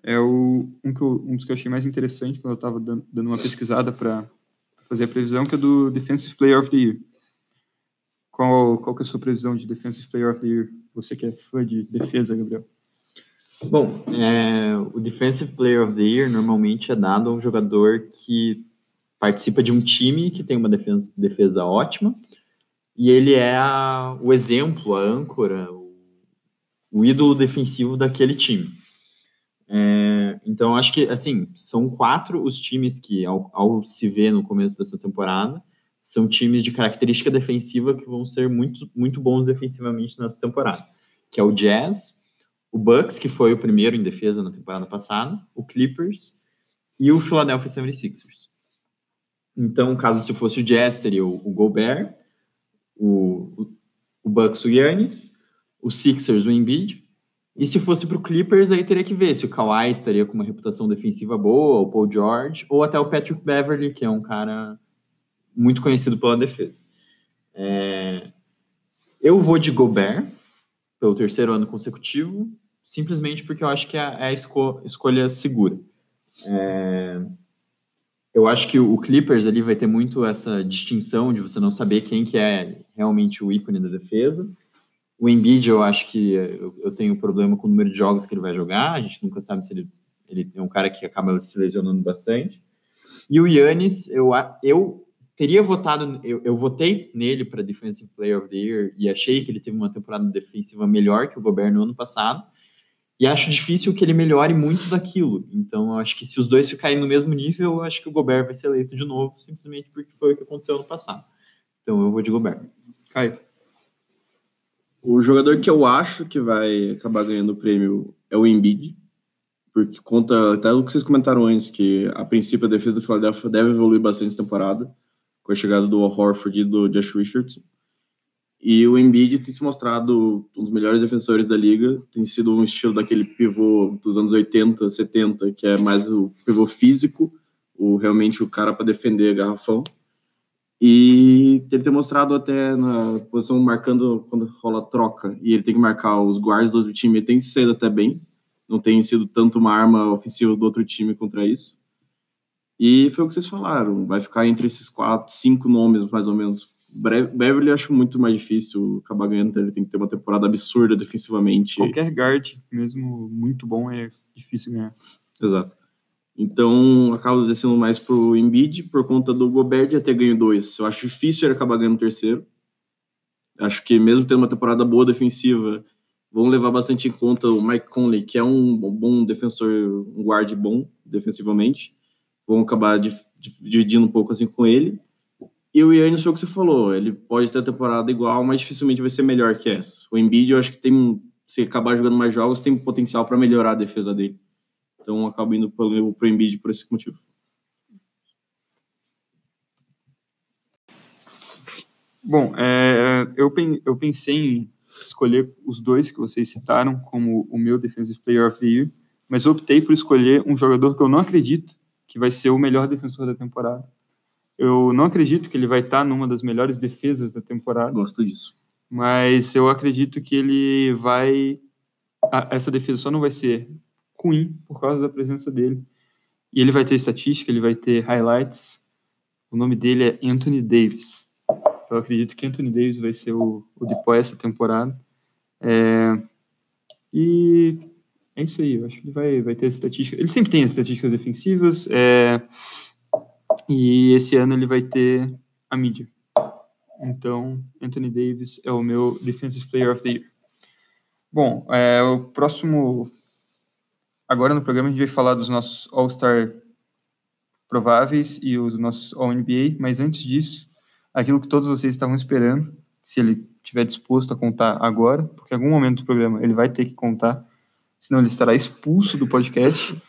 é o, um, que eu, um dos que eu achei mais interessante quando eu estava dando, dando, uma pesquisada para fazer a previsão, que é do Defensive Player of the Year. Qual, qual que é a sua previsão de Defensive Player of the Year? Você que é fã de defesa, Gabriel. Bom, é, o Defensive Player of the Year normalmente é dado a um jogador que participa de um time que tem uma defesa, defesa ótima e ele é a, o exemplo, a âncora, o, o ídolo defensivo daquele time. É, então, acho que, assim, são quatro os times que, ao, ao se ver no começo dessa temporada, são times de característica defensiva que vão ser muito, muito bons defensivamente nessa temporada, que é o Jazz, o Bucks, que foi o primeiro em defesa na temporada passada, o Clippers e o Philadelphia 76ers. Então, caso se fosse o Jazz, seria o, o Gobert, o, o, Bucks, o Yannis, o Sixers, o Embiid, e se fosse para o Clippers, aí teria que ver se o Kawhi estaria com uma reputação defensiva boa, o Paul George, ou até o Patrick Beverly, que é um cara muito conhecido pela defesa. É... Eu vou de Gobert pelo terceiro ano consecutivo, simplesmente porque eu acho que é, é a esco escolha segura. É... Eu acho que o Clippers ali vai ter muito essa distinção de você não saber quem que é realmente o ícone da defesa. O Embiid, eu acho que eu, tenho problema com o número de jogos que ele vai jogar. A gente nunca sabe se ele, ele é um cara que acaba se lesionando bastante. E o Yannis, eu, eu teria votado, eu, eu votei nele para Defensive Player of the Year e achei que ele teve uma temporada defensiva melhor que o Gobert no ano passado. E acho difícil que ele melhore muito daquilo. Então, eu acho que se os dois ficarem no mesmo nível, eu acho que o Gobert vai ser eleito de novo, simplesmente porque foi o que aconteceu no passado. Então, eu vou de Gobert. Caio. O jogador que eu acho que vai acabar ganhando o prêmio é o Embiid, porque conta até o que vocês comentaram antes, que a princípio a defesa do Philadelphia deve evoluir bastante essa temporada com a chegada do Horford e do Josh Richardson. E o Embiid tem se mostrado um dos melhores defensores da liga, tem sido um estilo daquele pivô dos anos 80, 70, que é mais o pivô físico, o realmente o cara para defender garrafão. E ele tem mostrado até na posição marcando quando rola troca e ele tem que marcar os guardas do outro time, ele tem sido até bem. Não tem sido tanto uma arma ofensiva do outro time contra isso. E foi o que vocês falaram, vai ficar entre esses quatro, cinco nomes, mais ou menos. Beverly acho muito mais difícil acabar ganhando, ele tem que ter uma temporada absurda defensivamente. Qualquer guard, mesmo muito bom, é difícil ganhar. Exato. Então, acabo descendo mais pro Embiid por conta do Gobert já ter ganho dois. Eu acho difícil ele acabar ganhando o terceiro. Acho que mesmo tendo uma temporada boa defensiva, vão levar bastante em conta o Mike Conley, que é um bom defensor, um guard bom defensivamente vão acabar dividindo um pouco assim com ele. E o Yannis foi o que você falou, ele pode ter a temporada igual, mas dificilmente vai ser melhor que essa. O Embiid, eu acho que tem, se acabar jogando mais jogos, tem potencial para melhorar a defesa dele. Então, acabo indo para o Embiid por esse motivo. Bom, é, eu, eu pensei em escolher os dois que vocês citaram como o meu Defensive Player of the Year, mas optei por escolher um jogador que eu não acredito que vai ser o melhor defensor da temporada. Eu não acredito que ele vai estar numa das melhores defesas da temporada. Gosto disso. Mas eu acredito que ele vai. Essa defesa só não vai ser ruim por causa da presença dele. E ele vai ter estatística, ele vai ter highlights. O nome dele é Anthony Davis. Eu acredito que Anthony Davis vai ser o, o depois essa temporada. É, e é isso aí, eu acho que ele vai, vai ter estatística. Ele sempre tem as estatísticas defensivas, é, e esse ano ele vai ter a mídia. Então, Anthony Davis é o meu Defensive Player of the Year. Bom, é, o próximo agora no programa a gente vai falar dos nossos All-Star prováveis e os nossos All-NBA, mas antes disso, aquilo que todos vocês estavam esperando, se ele estiver disposto a contar agora, porque em algum momento do programa ele vai ter que contar, senão ele estará expulso do podcast.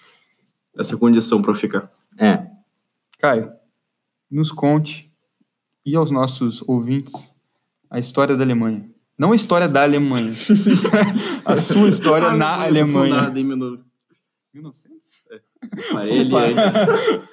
Essa condição para ficar. É. Caio, nos conte e aos nossos ouvintes a história da Alemanha. Não a história da Alemanha. a sua história Ah, na Alemanha. fundada em 1900. 1900? Ah, ele Opa. antes.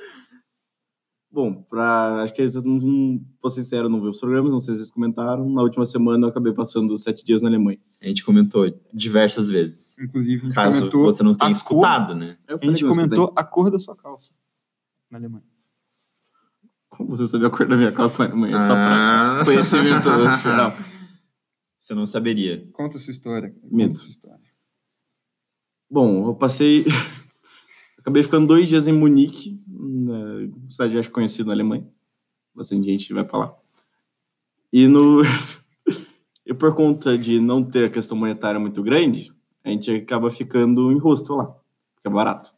Bom, pra, acho que não, vou ser sincero, não vi os programas, não sei se vocês comentaram. Na última semana eu acabei passando sete dias na Alemanha. A gente comentou diversas vezes. Inclusive, a gente Caso comentou, você não tenha escutado, né? Eu a gente comentou a cor da sua calça na Alemanha. Como você sabia a cor da minha calça na Alemanha? Só Ah. pra conhecimento geral. Você não saberia. Conta a sua história. Conta sua história. Bom, eu passei. Acabei ficando dois dias em Munique, na cidade acho conhecida na Alemanha. Bastante gente vai pra lá. E no. e por conta de não ter a questão monetária muito grande, a gente acaba ficando em hostel lá, que é barato.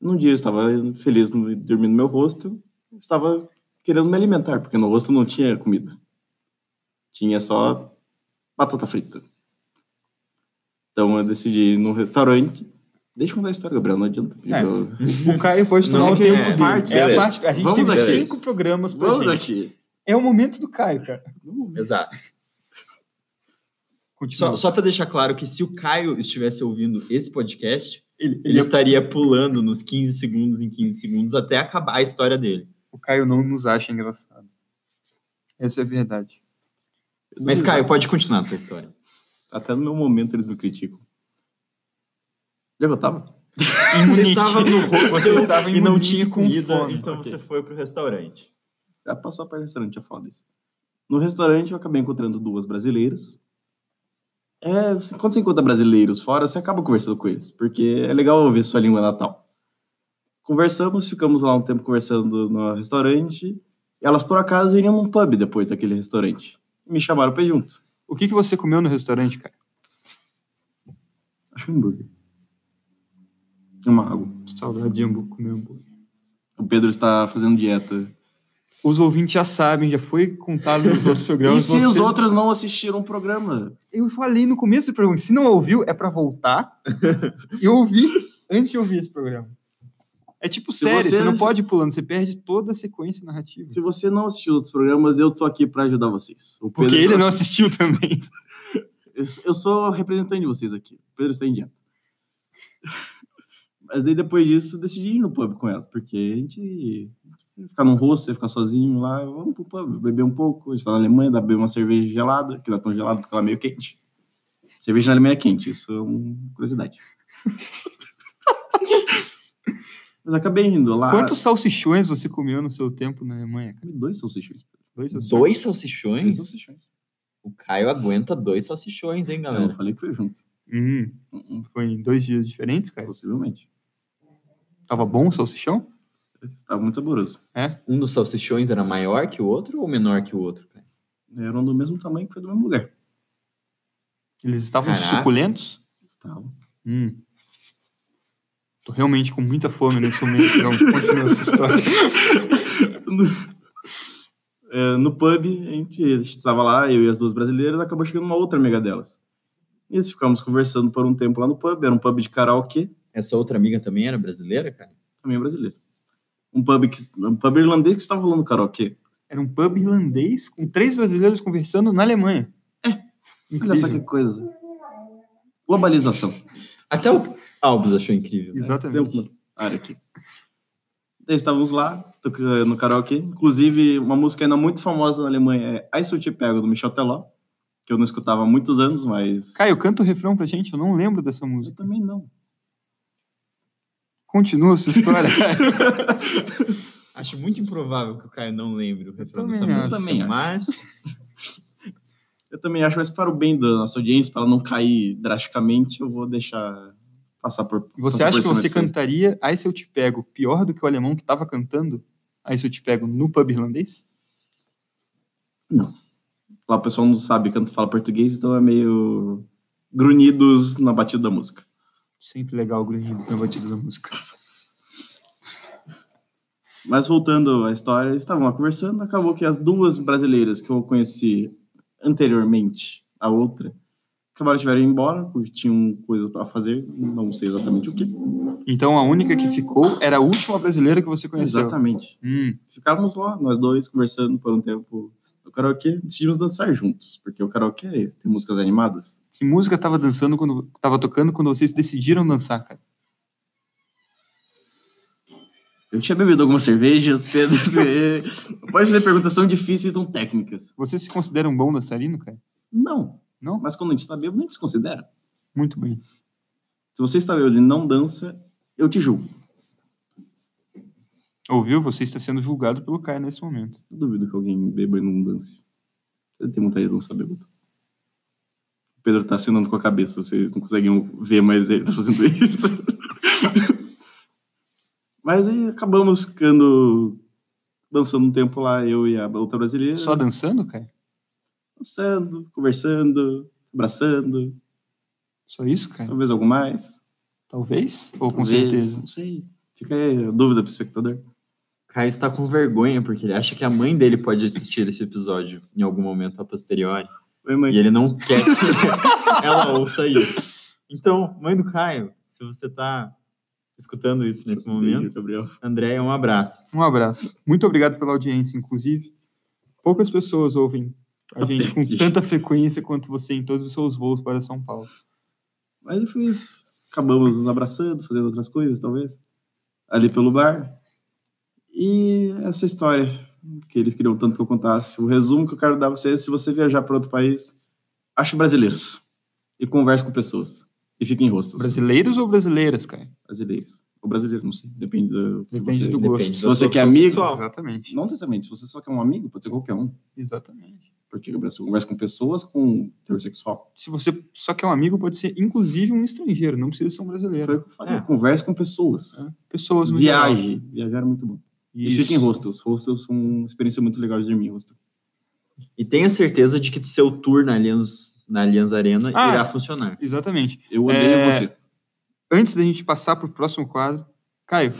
Num dia eu estava feliz dormindo no meu hostel, estava querendo me alimentar, porque no hostel não tinha comida. Tinha só batata frita. Então eu decidi ir num restaurante. Deixa eu contar a história, Gabriel, não adianta. É. O Caio pode tomar Não, o tempo é, dele. é a, beleza. parte, a gente Vamos teve aqui. cinco programas pra Vamos gente. aqui. É o momento do Caio, cara. Exato. Continua. Só, só para deixar claro que se o Caio estivesse ouvindo esse podcast, Ele, ele ele- estaria pulando nos 15 segundos em 15 segundos até acabar a história dele. O Caio não nos acha engraçado. Essa é a verdade. Mas, Caio, pode continuar a tua história. Até no meu momento eles me criticam. Já que eu tava? Em Você estava no hostel Você estava em e não tinha com comida, fome. então Ok. você foi pro restaurante. Já passou para restaurante, é foda isso. No restaurante eu acabei encontrando duas brasileiras. É, quando você encontra brasileiros fora, você acaba conversando com eles, porque é legal ouvir sua língua natal. Conversamos, ficamos lá um tempo conversando no restaurante. E elas, por acaso, iriam num pub depois daquele restaurante. Me chamaram pra ir junto. O que, que você comeu no restaurante, cara? Acho que um hambúrguer. E Uma água. Saudade de hambúrguer, comer hambúrguer. O Pedro está fazendo dieta. Os ouvintes já sabem, já foi contado nos outros E programas. se os você- outros não assistiram o programa? Eu falei no começo do programa, se não ouviu, é pra voltar e ouvir antes de ouvir esse programa. É tipo Se série, você... você- não pode ir pulando, você perde toda a sequência narrativa. Se você não assistiu outros programas, eu tô aqui para ajudar vocês. Porque ele não assistiu também. Eu, eu sou representante de vocês aqui. O Pedro está em dieta. Mas daí depois disso, decidi ir no pub com elas, porque a gente ia ficar num rosto, ia ficar sozinho lá, vamos pro pub, beber um pouco. A gente tá na Alemanha, dá pra beber uma cerveja gelada, que não é tão gelada porque ela é meio quente. Cerveja na Alemanha é quente, isso é uma curiosidade. Mas acabei indo lá. Quantos salsichões você comeu no seu tempo na Alemanha? cara? Comi Dois salsichões. Dois salsichões? Dois Dois salsichões? salsichões. O Caio aguenta dois salsichões, hein, Não, eu galera? falei que foi junto. Hum, Hum, foi em dois dias diferentes, cara? Possivelmente. Tava bom o salsichão? Estava muito saboroso. Um dos salsichões era maior que o outro ou menor que o outro? Eram do mesmo tamanho que foi do mesmo lugar. Eles estavam Caraca. suculentos? Estavam. Hum. Tô realmente com muita fome nesse momento, então continua essa história. no, é, no pub, a gente, estava lá, eu e as duas brasileiras, acabou chegando uma outra amiga delas. E nós ficamos conversando por um tempo lá no pub, era um pub de karaokê, Essa outra amiga também era brasileira, cara? também é brasileiro. Um pub, que, um pub irlandês que estava rolando karaokê. Era um pub irlandês com três brasileiros conversando na Alemanha. Olha só que coisa. Globalização. Até o Albus achou incrível. né? Exatamente. Deu uma área aqui. Daí estávamos lá, tocando no karaokê. Inclusive, uma música ainda muito famosa na Alemanha é I Se Eu Te Pego, do Michel Teló, que eu não escutava há muitos anos, mas... Caio, canta o refrão pra gente, eu não lembro dessa eu música. também não. Continua a sua história. Acho muito improvável que o Caio não lembre o refrão dessa música, Também acho. mas Eu também acho, mas para o bem da nossa audiência, para ela não cair drasticamente, eu vou deixar passar por. Você passar acha por que você cantaria Aí Se Eu Te Pego pior do que o alemão que tava cantando Aí Se Eu Te Pego no pub irlandês? Lá o pessoal não sabe canto fala português, então é meio grunhidos na batida da música. Sempre legal grunhidos na batida da música. Mas voltando à história, eles estavam lá conversando, acabou que as duas brasileiras que eu conheci anteriormente, a outra, acabaram de ir embora, porque tinham coisas para fazer, não sei exatamente o que. Então a única que ficou era a última brasileira que você conheceu. Exatamente. Hum, Ficávamos lá, nós dois, conversando por um tempo no karaokê, decidimos dançar juntos, porque o karaokê é esse, tem músicas animadas. que música tava dançando quando tava tocando quando vocês decidiram dançar, cara? Eu tinha bebido algumas cervejas, Pedro. você- Pode fazer perguntas tão difíceis e tão técnicas. Você se considera um bom dançarino, cara? Não, Não? mas quando a gente está bêbado, nem se considera. Muito bem. Se você está bêbado e não dança, eu te julgo. Ouviu? Você está sendo julgado pelo Caio nesse momento. Eu duvido que alguém beba e não dance. Eu tenho vontade de dançar bêbado. O Pedro tá acenando com a cabeça, vocês não conseguem ver, mas ele tá fazendo isso. mas aí acabamos ficando dançando um tempo lá, eu e a outra brasileira. Só dançando, Caio? dançando, conversando, abraçando, Só isso, Caio? talvez algo mais. Talvez? Ou com Talvez, certeza? Não sei. Fica aí a dúvida pro espectador. Caio está com vergonha porque ele acha que a mãe dele pode assistir esse episódio em algum momento a posteriori. Oi, mãe. E ele não quer que ela ouça isso. Então, mãe do Caio, se você está escutando isso nesse momento, Gabriel. André, um abraço. Um abraço. Muito obrigado pela audiência, inclusive. Poucas pessoas ouvem a gente com tanta frequência quanto você em todos os seus voos para São Paulo. Mas depois acabamos nos abraçando, fazendo outras coisas, talvez. Ali pelo bar. E essa história que eles queriam tanto que eu contasse. O resumo que eu quero dar pra vocês: se você viajar para outro país, ache brasileiros. E converse com pessoas. E fique em rostos. Brasileiros ou brasileiras, Caio? Brasileiros. Ou brasileiro, não sei. Depende do. que Depende você- do gosto. Depende Se você quer amigo- sexual. Exatamente. Não necessariamente. Se você só quer um amigo, pode ser qualquer um. Exatamente. Porque você conversa com pessoas com teor sexual. Se você só quer um amigo, pode ser inclusive um estrangeiro, não precisa ser um brasileiro. Foi o que eu falei. É. Converse com pessoas. É. Pessoas. Viaje. Viajar é muito bom. E Isso. fique em hostels. Hostels são uma experiência muito legal de dormir em hostel. E tenha certeza de que seu tour na Allianz, na Allianz Arena Ah. irá funcionar. Exatamente. Eu odeio É, você. Antes da gente passar para o próximo quadro, Caio,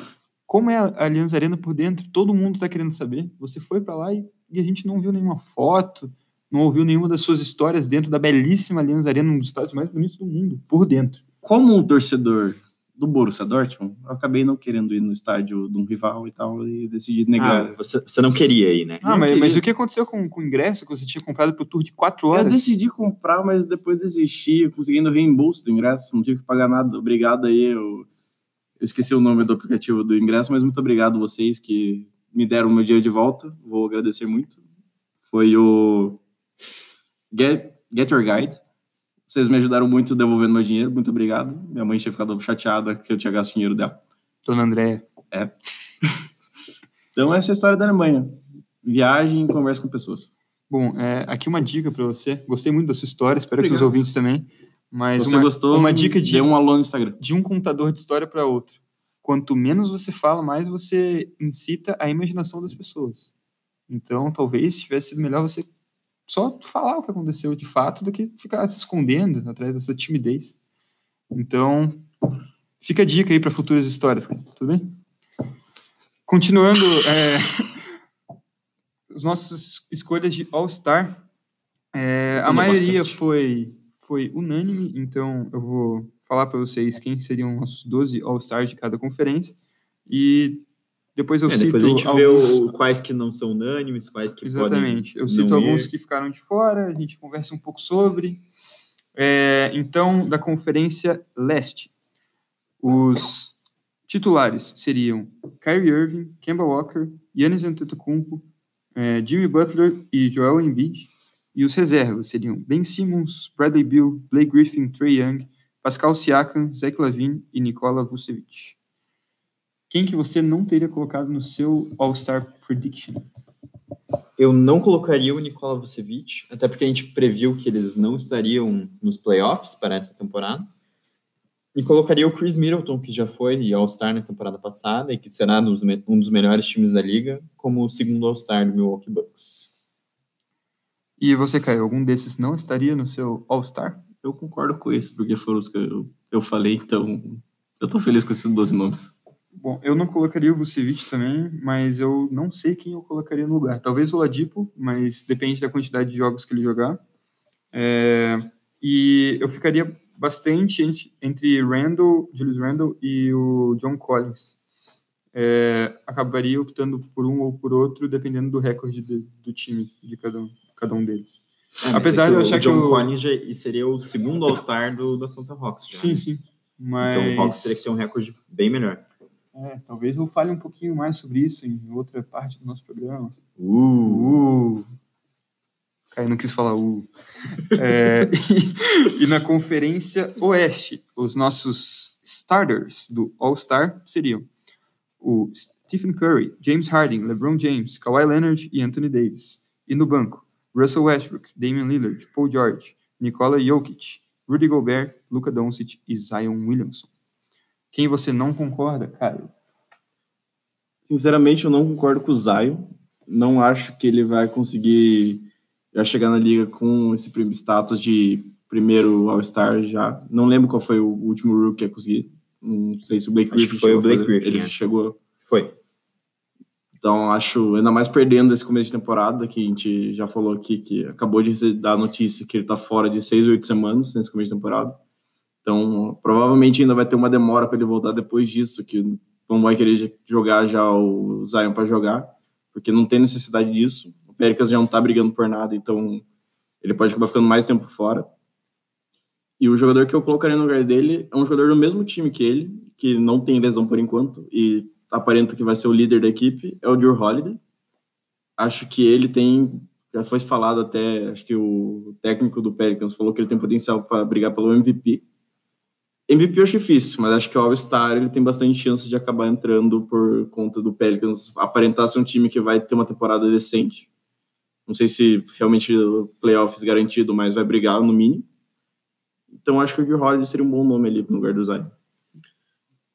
como é a Allianz Arena por dentro? Todo mundo está querendo saber. Você foi para lá e, e a gente não viu nenhuma foto, não ouviu nenhuma das suas histórias dentro da belíssima Allianz Arena, um dos estádios mais bonitos do mundo, por dentro. Como um torcedor do Borussia Dortmund, eu acabei não querendo ir no estádio de um rival e tal, e decidi negar. Ah, você, você não queria ir, né? Ah, mas, mas o que aconteceu com, com o ingresso que você tinha comprado pro tour de quatro Eu horas? decidi comprar, mas depois desisti, conseguindo reembolso do ingresso, não tive que pagar nada. Obrigado aí, eu, eu esqueci o nome do aplicativo do ingresso, mas muito obrigado vocês que me deram o meu dia de volta, vou agradecer muito. Foi o Get, Get Your Guide. Vocês me ajudaram muito devolvendo meu dinheiro, muito obrigado. Minha mãe tinha ficado chateada que eu tinha gasto o dinheiro dela. Dona Andréia. Então, essa é a história da Alemanha. Viagem e conversa com pessoas. Bom, é, aqui uma dica para você. Gostei muito da sua história, espero que os Obrigado. ouvintes também. Mas Você uma, gostou? uma dica de, um alô no Instagram. de um contador de história para outro. Quanto menos você fala, mais você incita a imaginação das pessoas. Então, talvez tivesse sido melhor você só falar o que aconteceu de fato do que ficar se escondendo atrás dessa timidez. Então, fica a dica aí para futuras histórias, tudo bem? Continuando, é, as nossas escolhas de All-Star, é, a maioria basquete. foi, foi unânime, então eu vou falar para vocês quem seriam nossos 12 All-Stars de cada conferência e depois eu É, cito depois a gente alguns... vê o- quais que não são unânimes, quais que Exatamente. Eu podem cito não alguns ir. que ficaram de fora, a gente conversa um pouco sobre. É, então, da Conferência Leste, os titulares seriam Kyrie Irving, Kemba Walker, Giannis Antetokounmpo, é, Jimmy Butler e Joel Embiid. E os reservas seriam Ben Simmons, Bradley Beal, Blake Griffin, Trey Young, Pascal Siakam, Zach Lavine e Nikola Vucevic. Quem que você não teria colocado no seu All-Star Prediction? Eu não colocaria o Nikola Vucevic, até porque a gente previu que eles não estariam nos playoffs para essa temporada. E colocaria o Chris Middleton, que já foi All-Star na temporada passada e que será um dos melhores times da liga, como o segundo All-Star do Milwaukee Bucks. E você, Caio, algum desses não estaria no seu All-Star? Eu concordo com esse, porque foram os que eu, eu falei, então eu tô feliz com esses 12 nomes. Bom, eu não colocaria o Vucevic também, mas eu não sei quem eu colocaria no lugar. Talvez o Ladipo, mas depende da quantidade de jogos que ele jogar. É, e eu ficaria bastante entre, Randall, Julius Randall e o John Collins. É, acabaria optando por um ou por outro, dependendo do recorde de, do time de cada um, cada um deles. É, Apesar de eu achar o John que o Collins já seria o segundo All-Star do, do Atlanta Hawks. Já, sim, né? sim. Mas... Então o Hawks teria que ter um recorde bem melhor. É, talvez eu fale um pouquinho mais sobre isso em outra parte do nosso programa. Uh! uh. Não quis falar uh. é, e, e, na Conferência Oeste, os nossos starters do All-Star seriam o Stephen Curry, James Harden, LeBron James, Kawhi Leonard e Anthony Davis. E no banco, Russell Westbrook, Damian Lillard, Paul George, Nikola Jokic, Rudy Gobert, Luka Doncic e Zion Williamson. Quem você não concorda, Caio? Sinceramente, eu não concordo com o Zion. Não acho que ele vai conseguir já chegar na liga com esse status de primeiro All-Star já. Não lembro qual foi o último rookie a conseguir. Não sei se o Blake Griffin foi o Blake Griffin. Ele é. chegou. Foi. Então, acho, ainda mais perdendo esse começo de temporada, que a gente já falou aqui, que acabou de dar a notícia que ele tá fora de seis ou oito semanas nesse começo de temporada. Então, provavelmente ainda vai ter uma demora para ele voltar depois disso, que não vai querer jogar já o Zion para jogar, porque não tem necessidade disso. O Péricles já não está brigando por nada, então ele pode acabar ficando mais tempo fora. E o jogador que eu colocaria no lugar dele é um jogador do mesmo time que ele, que não tem lesão por enquanto e aparenta que vai ser o líder da equipe, é o Drew Holiday. Acho que ele tem, já foi falado até, acho que o técnico do Pelicans falou que ele tem potencial para brigar pelo MVP. MVP eu acho difícil, mas acho que o All-Star ele tem bastante chance de acabar entrando por conta do Pelicans aparentar ser um time que vai ter uma temporada decente. Não sei se realmente playoffs garantido, mas vai brigar no mínimo. Então acho que o Drew Holiday seria um bom nome ali no lugar do Zion.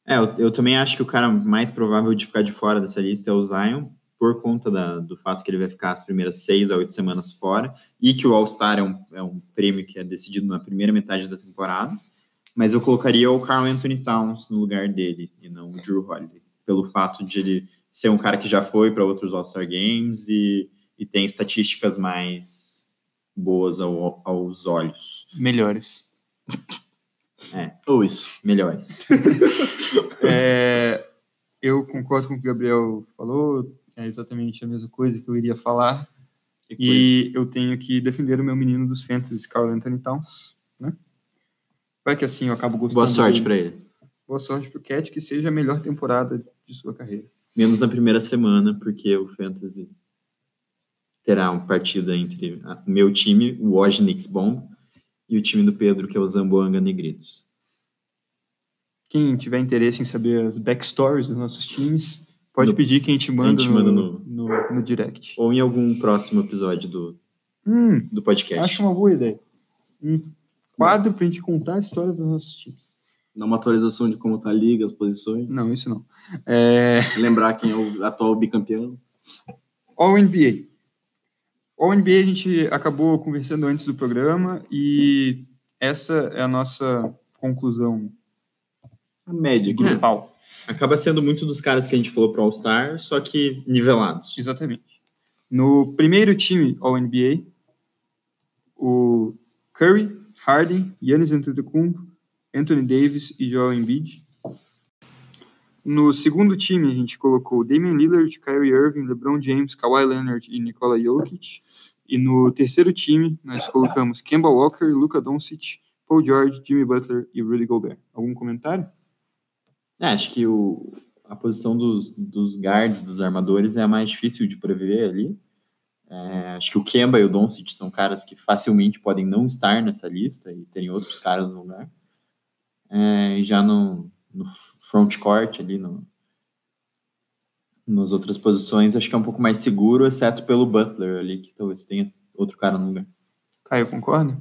É, eu, eu, também acho que o cara mais provável de ficar de fora dessa lista é o Zion, por conta da, do fato que ele vai ficar as primeiras seis a oito semanas fora, e que o All-Star é um, é um prêmio que é decidido na primeira metade da temporada mas eu colocaria o Carl Anthony Towns no lugar dele e não o Drew Holiday, pelo fato de ele ser um cara que já foi para outros All-Star Games e, e tem estatísticas mais boas ao, aos olhos. Melhores. É, ou isso, melhores. é, eu concordo com o que o Gabriel falou, é exatamente a mesma coisa que eu iria falar. E eu tenho que defender o meu menino dos Fantasy, Carl Anthony Towns? Vai que assim eu acabo gostando. Boa sorte para ele. Boa sorte pro Cat, que seja a melhor temporada de sua carreira. Menos na primeira semana, porque o Fantasy terá uma partida entre o meu time, o Wojnix Bom, e o time do Pedro, que é o Zamboanga Negritos. Quem tiver interesse em saber as backstories dos nossos times, pode no, pedir que a gente manda, a gente manda no, no, no, no, direct. Ou em algum próximo episódio do, hum, do podcast. Acho uma boa ideia. Hum quadro para a gente contar a história dos nossos times. Não uma atualização de como está a liga, as posições. Não, isso não. É... Lembrar quem é o atual bicampeão. All NBA. All NBA a gente acabou conversando antes do programa e essa é a nossa conclusão. A média grupal. É. Acaba sendo muito dos caras que a gente falou para All-Star, só que nivelados. Exatamente. No primeiro time All NBA, o Curry, Harden, Giannis Antetokounmpo, Anthony Davis e Joel Embiid. No segundo time, a gente colocou Damian Lillard, Kyrie Irving, LeBron James, Kawhi Leonard e Nikola Jokic. E no terceiro time, nós colocamos Kemba Walker, Luka Doncic, Paul George, Jimmy Butler e Rudy Gobert. Algum comentário? É, acho que o, a posição dos, dos guards, dos armadores, é a mais difícil de prever ali. É, acho que o Kemba e o Doncic são caras que facilmente podem não estar nessa lista e terem outros caras no lugar. É, já no, no front court ali, no, nas outras posições, acho que é um pouco mais seguro, exceto pelo Butler ali, que talvez tenha outro cara no lugar. Caio, concorda?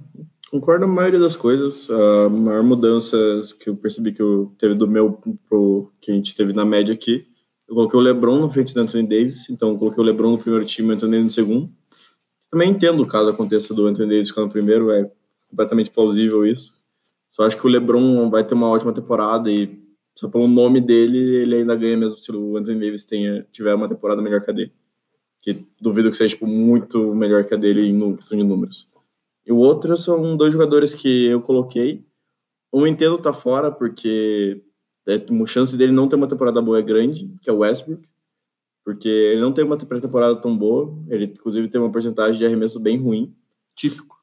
Concordo na maioria das coisas. A maior mudança que eu percebi que eu teve do meu pro que a gente teve na média aqui eu coloquei o LeBron na frente do Anthony Davis, então coloquei o LeBron no primeiro time e o Anthony Davis no segundo. Também entendo caso aconteça do Anthony Davis ficar no primeiro, é completamente plausível isso. Só acho que o LeBron vai ter uma ótima temporada e só pelo nome dele, ele ainda ganha mesmo se o Anthony Davis tenha, tiver uma temporada melhor que a dele. Que duvido que seja tipo, muito melhor que a dele em questão de números. E o outro são dois jogadores que eu coloquei. O Entendo tá fora porque a chance dele não ter uma temporada boa é grande, que é o Westbrook. Porque ele não tem uma pré-temporada tão boa. Ele, inclusive, tem uma porcentagem de arremesso bem ruim. Típico.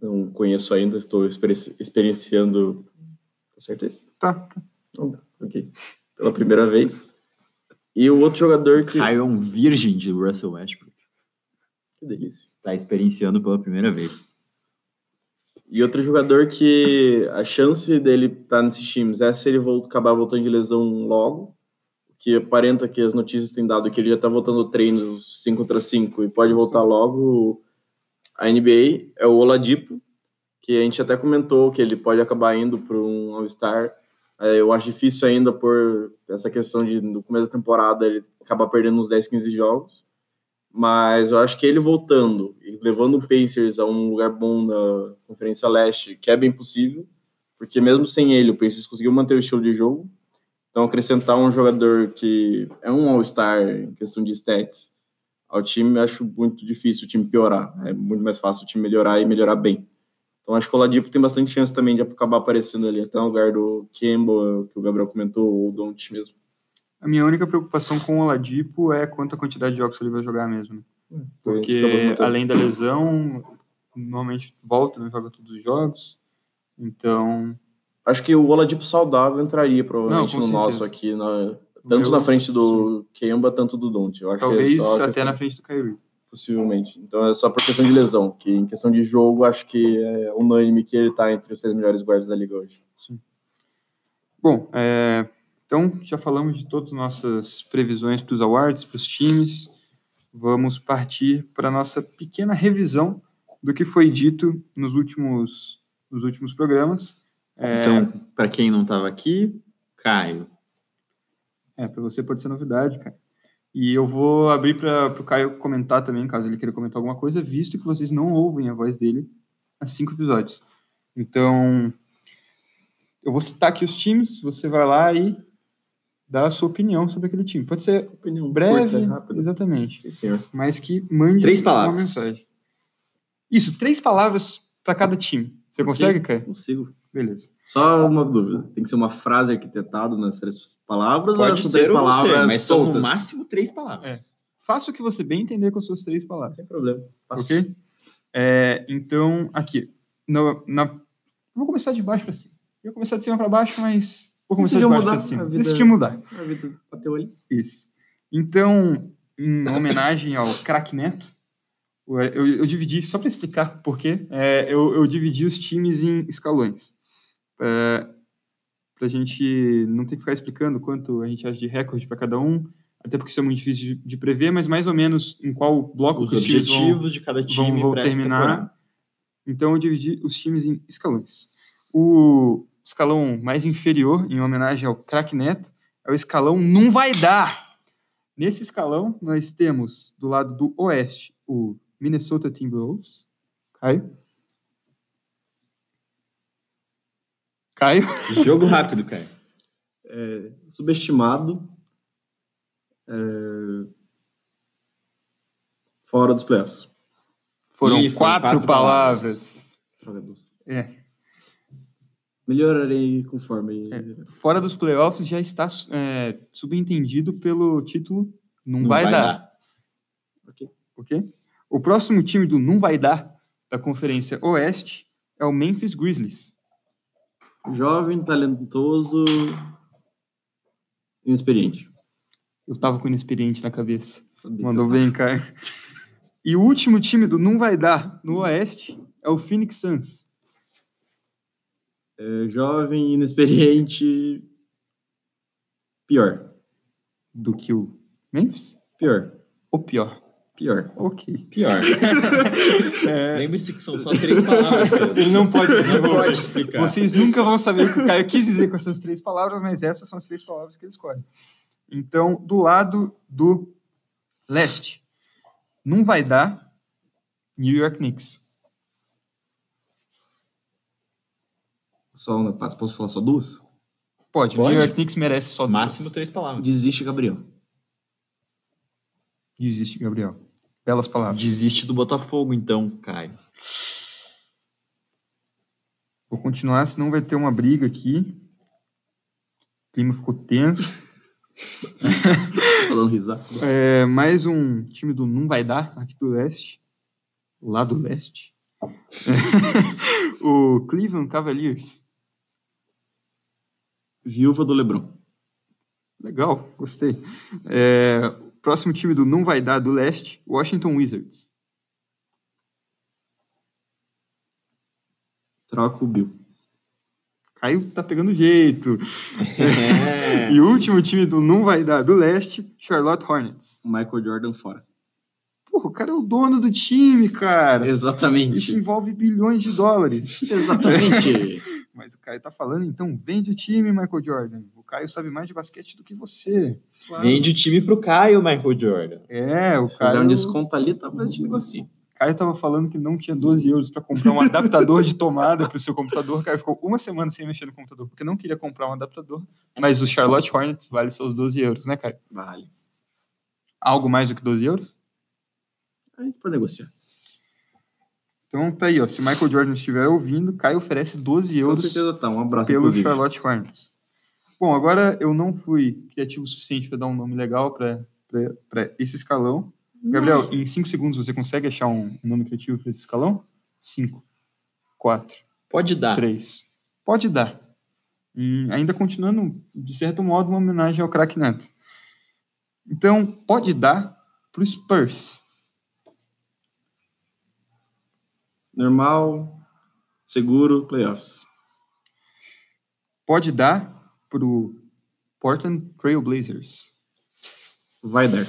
Não conheço ainda, estou experienciando. Tá certo isso? Tá. Oh, ok. Pela primeira vez. E o outro jogador que. Caio é um virgem de Russell Westbrook. Que delícia. Está experienciando pela primeira vez. E outro jogador que a chance dele estar tá nesses times é se ele acabar voltando de lesão logo, que aparenta que as notícias têm dado que ele já está voltando treinos 5 contra 5 e pode voltar logo. A NBA é o Oladipo, que a gente até comentou que ele pode acabar indo para um All-Star. É, eu acho difícil ainda por essa questão de no começo da temporada ele acabar perdendo uns 10, 15 jogos. Mas eu acho que ele voltando e levando o Pacers a um lugar bom na Conferência Leste, que é bem possível, porque mesmo sem ele, o Pacers conseguiu manter o estilo de jogo. Então, acrescentar um jogador que é um All-Star em questão de stats ao time, acho muito difícil o time piorar. É muito mais fácil o time melhorar e melhorar bem. Então, acho que o Oladipo tem bastante chance também de acabar aparecendo ali, até no lugar do Kemba, que o Gabriel comentou, ou do Don't mesmo. A minha única preocupação com o Oladipo é quanto a quantidade de jogos que ele vai jogar mesmo. Né? Hum, Porque além da lesão, normalmente volta, não joga todos os jogos. Então. Acho que o Oladipo saudável entraria provavelmente não, no certeza. nosso aqui, na, tanto Meu, na frente do sim. Kemba, tanto do Don't. Eu acho Talvez que é até na frente do Kyrie. Possivelmente. Então é só por questão de lesão, que em questão de jogo, acho que é unânime que ele está entre os seis melhores guardas da liga hoje. Sim. Bom, é, então, já falamos de todas as nossas previsões para os awards, para os times. Vamos partir para a nossa pequena revisão do que foi dito nos últimos, nos últimos programas. É... Então, para quem não estava aqui, Caio. É, para você pode ser novidade, Caio. E eu vou abrir para o Caio comentar também, caso ele queira comentar alguma coisa, visto que vocês não ouvem a voz dele há cinco episódios. Então, eu vou citar aqui os times, você vai lá e dar a sua opinião sobre aquele time. Pode ser opinião breve, curta, rápida. exatamente. Sim, mas que mande três palavras. uma mensagem. Isso, três palavras para cada time. Você consegue, Caio? Consigo. Beleza. Só uma dúvida. Tem que ser uma frase arquitetada nas três palavras Pode ou são três palavras ser, mas soltas? são no máximo três palavras. É. Faça o que você bem entender com as suas três palavras. Sem problema. Faço. Ok? É, então, aqui. No, na, vou começar de baixo para cima. Eu vou começar de cima para baixo, mas Vou começar de baixo para cima. Vida, Decidir mudar. A vida bateu ali. Isso. Então, em homenagem ao craque Neto, eu, eu, dividi, só para explicar por quê, é, eu, eu, dividi os times em escalões. É, para a gente não ter que ficar explicando quanto a gente acha de recorde para cada um, até porque isso é muito difícil de, de, prever, mas mais ou menos em qual bloco os objetivos vão, de cada time vão, vão terminar. Então eu dividi os times em escalões. O escalão mais inferior, em homenagem ao craque Neto, é o escalão não vai dar. Nesse escalão, nós temos do lado do oeste o Minnesota Timberwolves. Caio? Caio? Jogo rápido, Caio. É, subestimado. É, fora dos playoffs. Foram, quatro, quatro, palavras. palavras. É. Melhorarei conforme. É, fora dos playoffs já está é, subentendido pelo título Não, não vai, vai, dar. dar. Ok. Ok? O próximo time do Não Vai Dar da Conferência Oeste é o Memphis Grizzlies. Jovem, talentoso, inexperiente. Eu tava com inexperiente na cabeça. Mandou bem, Caio. E o último time do Não Vai Dar no Oeste é o Phoenix Suns é, jovem, inexperiente, pior. Do que o Memphis? Pior. Ou pior? Pior. Ok. Pior. é... Lembre-se que são só três palavras. Cara. Ele não pode, não pode explicar. Vocês nunca vão saber o que o Caio quis dizer com essas três palavras, mas essas são as três palavras que ele escolhe. Então, do lado do leste, não vai dar New York Knicks. Só uma, posso falar só duas? Pode, Pode. New York Knicks merece só duas. Máximo três palavras. Desiste, Gabriel. Desiste, Gabriel. Belas palavras. Desiste do Botafogo, então, Caio. Vou continuar, senão vai ter uma briga aqui. O clima ficou tenso. Só dando risada. É, mais um time do Não Vai Dar, aqui do leste. Lá do leste. o Cleveland Cavaliers. Viúva do Lebron. Legal, gostei. É, próximo time do Não Vai Dar do leste, Washington Wizards. Troca o Bill. Caio tá pegando jeito. É. E o último time do Não Vai Dar do leste, Charlotte Hornets. Michael Jordan fora. Porra, o cara é o dono do time, cara. Exatamente. Isso envolve bilhões de dólares. Exatamente. Mas o Caio tá falando, então vende o time, Michael Jordan. O Caio sabe mais de basquete do que você. Vende o time pro Caio, Michael Jordan. É, o Se fizer Caio, um desconto ali, talvez a gente negocie. Caio tava falando que não tinha 12 euros para comprar um adaptador de tomada pro seu computador. O Caio ficou uma semana sem mexer no computador, porque não queria comprar um adaptador. Mas o Charlotte Hornets vale seus 12 euros, né, Caio? Vale. Algo mais do que 12 euros? A gente pode negociar. Então tá aí, ó. Se Michael Jordan estiver ouvindo, Caio oferece 12 Com euros certeza tá. Um abraço, pelo inclusive. Charlotte Hornets. Bom, agora eu não fui criativo o suficiente para dar um nome legal para esse escalão. Gabriel, em 5 segundos você consegue achar um nome criativo para esse escalão? 5, 4, Pode dar. 3. Pode dar. Hum, ainda continuando, de certo modo, uma homenagem ao craque Neto. Então, pode dar para o Spurs. Normal, seguro, playoffs. Pode dar para o Portland Trail Blazers. Vai dar.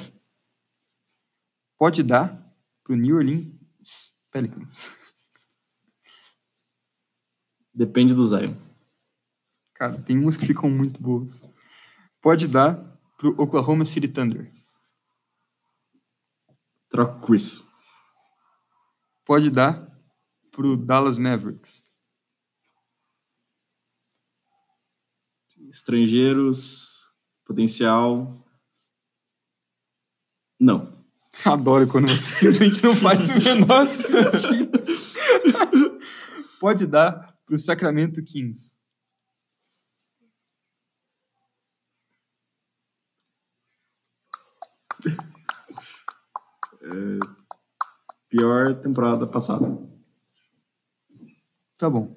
Pode dar para o New Orleans Pelicans. Depende do Zion. Cara, tem umas que ficam muito boas. Pode dar para o Oklahoma City Thunder. Troca Chris. Pode dar para o Dallas Mavericks. Estrangeiros, potencial. Não. Adoro quando você simplesmente não faz o menor sentido. Pode dar para o Sacramento Kings. Pior temporada passada. Tá bom.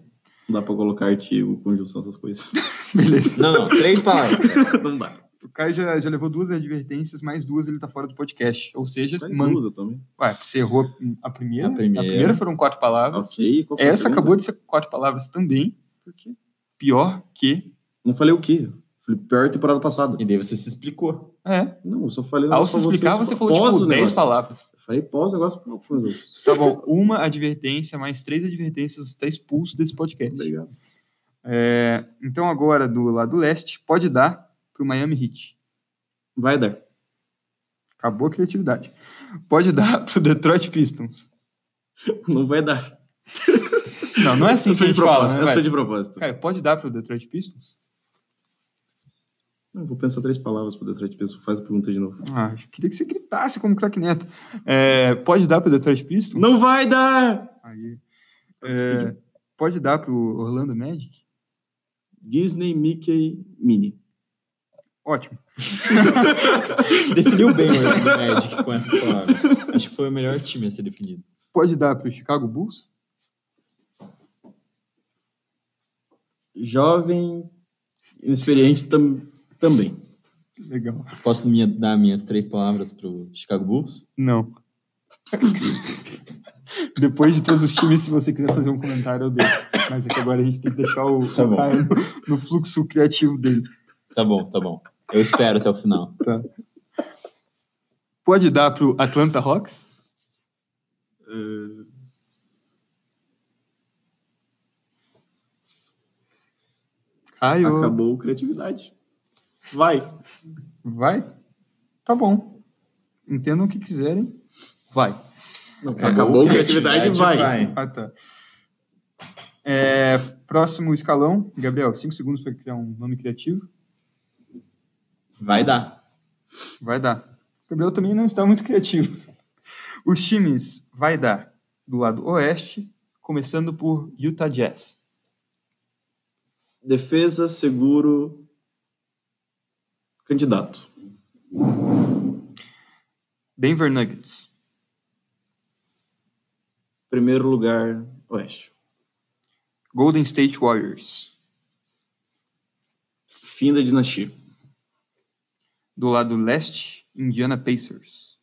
Não dá pra colocar artigo, conjunção, essas coisas. Beleza. Não, não. Três palavras. Não dá. O Caio já, já levou duas advertências, mais duas ele tá fora do podcast. Ou seja, Mas man... usa também. Ué, você errou a primeira. A primeira. foram quatro palavras. Ok. qual foi a Essa acabou de ser quatro palavras também. Por quê? Pior que. Não falei o quê? Falei pior temporada passada. E daí você se explicou. É. Não, eu só falei Ao se explicar, vocês, você falou pós tipo o 10 negócio. palavras. Eu falei pós o negócio pra alguns outros. Tá bom, uma advertência, mais três advertências, você está expulso desse podcast. Obrigado. É, então, agora, do lado leste, pode dar para o Miami Heat. Vai dar. Acabou a criatividade. Pode dar para o Detroit Pistons. Não vai dar. Não, não é assim Essa que a foi de gente fala, propósito. né? De propósito. Cara, pode dar para o Detroit Pistons? Não, vou pensar três palavras pro Detroit Pistons. Faz a pergunta de novo. Ah, queria que você gritasse como craque neto. É, pode dar para o Detroit Pistons? Não vai dar! Aí. É, pode dar para o Orlando Magic? Disney, Mickey, Minnie. Ótimo. Definiu bem o Orlando Magic com essas palavras. Acho que foi o melhor time a ser definido. Pode dar para o Chicago Bulls? Jovem, inexperiente tam, também. Legal. Posso minha- dar minhas três palavras pro Chicago Bulls? Não. Depois de todos os times, se você quiser fazer um comentário, eu deixo. Mas é que agora a gente tem que deixar o, Tá o no, no fluxo criativo dele. Tá bom, tá bom. Eu espero até o final. Pode dar pro Atlanta Hawks? Caio. Acabou a criatividade. Vai. Vai? Tá bom. Entendam o que quiserem. Vai. Não, acabou, a criatividade, vai. Ah, tá. É, próximo escalão. Gabriel, cinco segundos para criar um nome criativo. Vai dar. Vai dar. O Gabriel também não está muito criativo. Os times vai dar do lado oeste, começando por Utah Jazz. Defesa, seguro, candidato. Denver Nuggets. Primeiro lugar, oeste. Golden State Warriors. Fim da dinastia. Do lado leste, Indiana Pacers.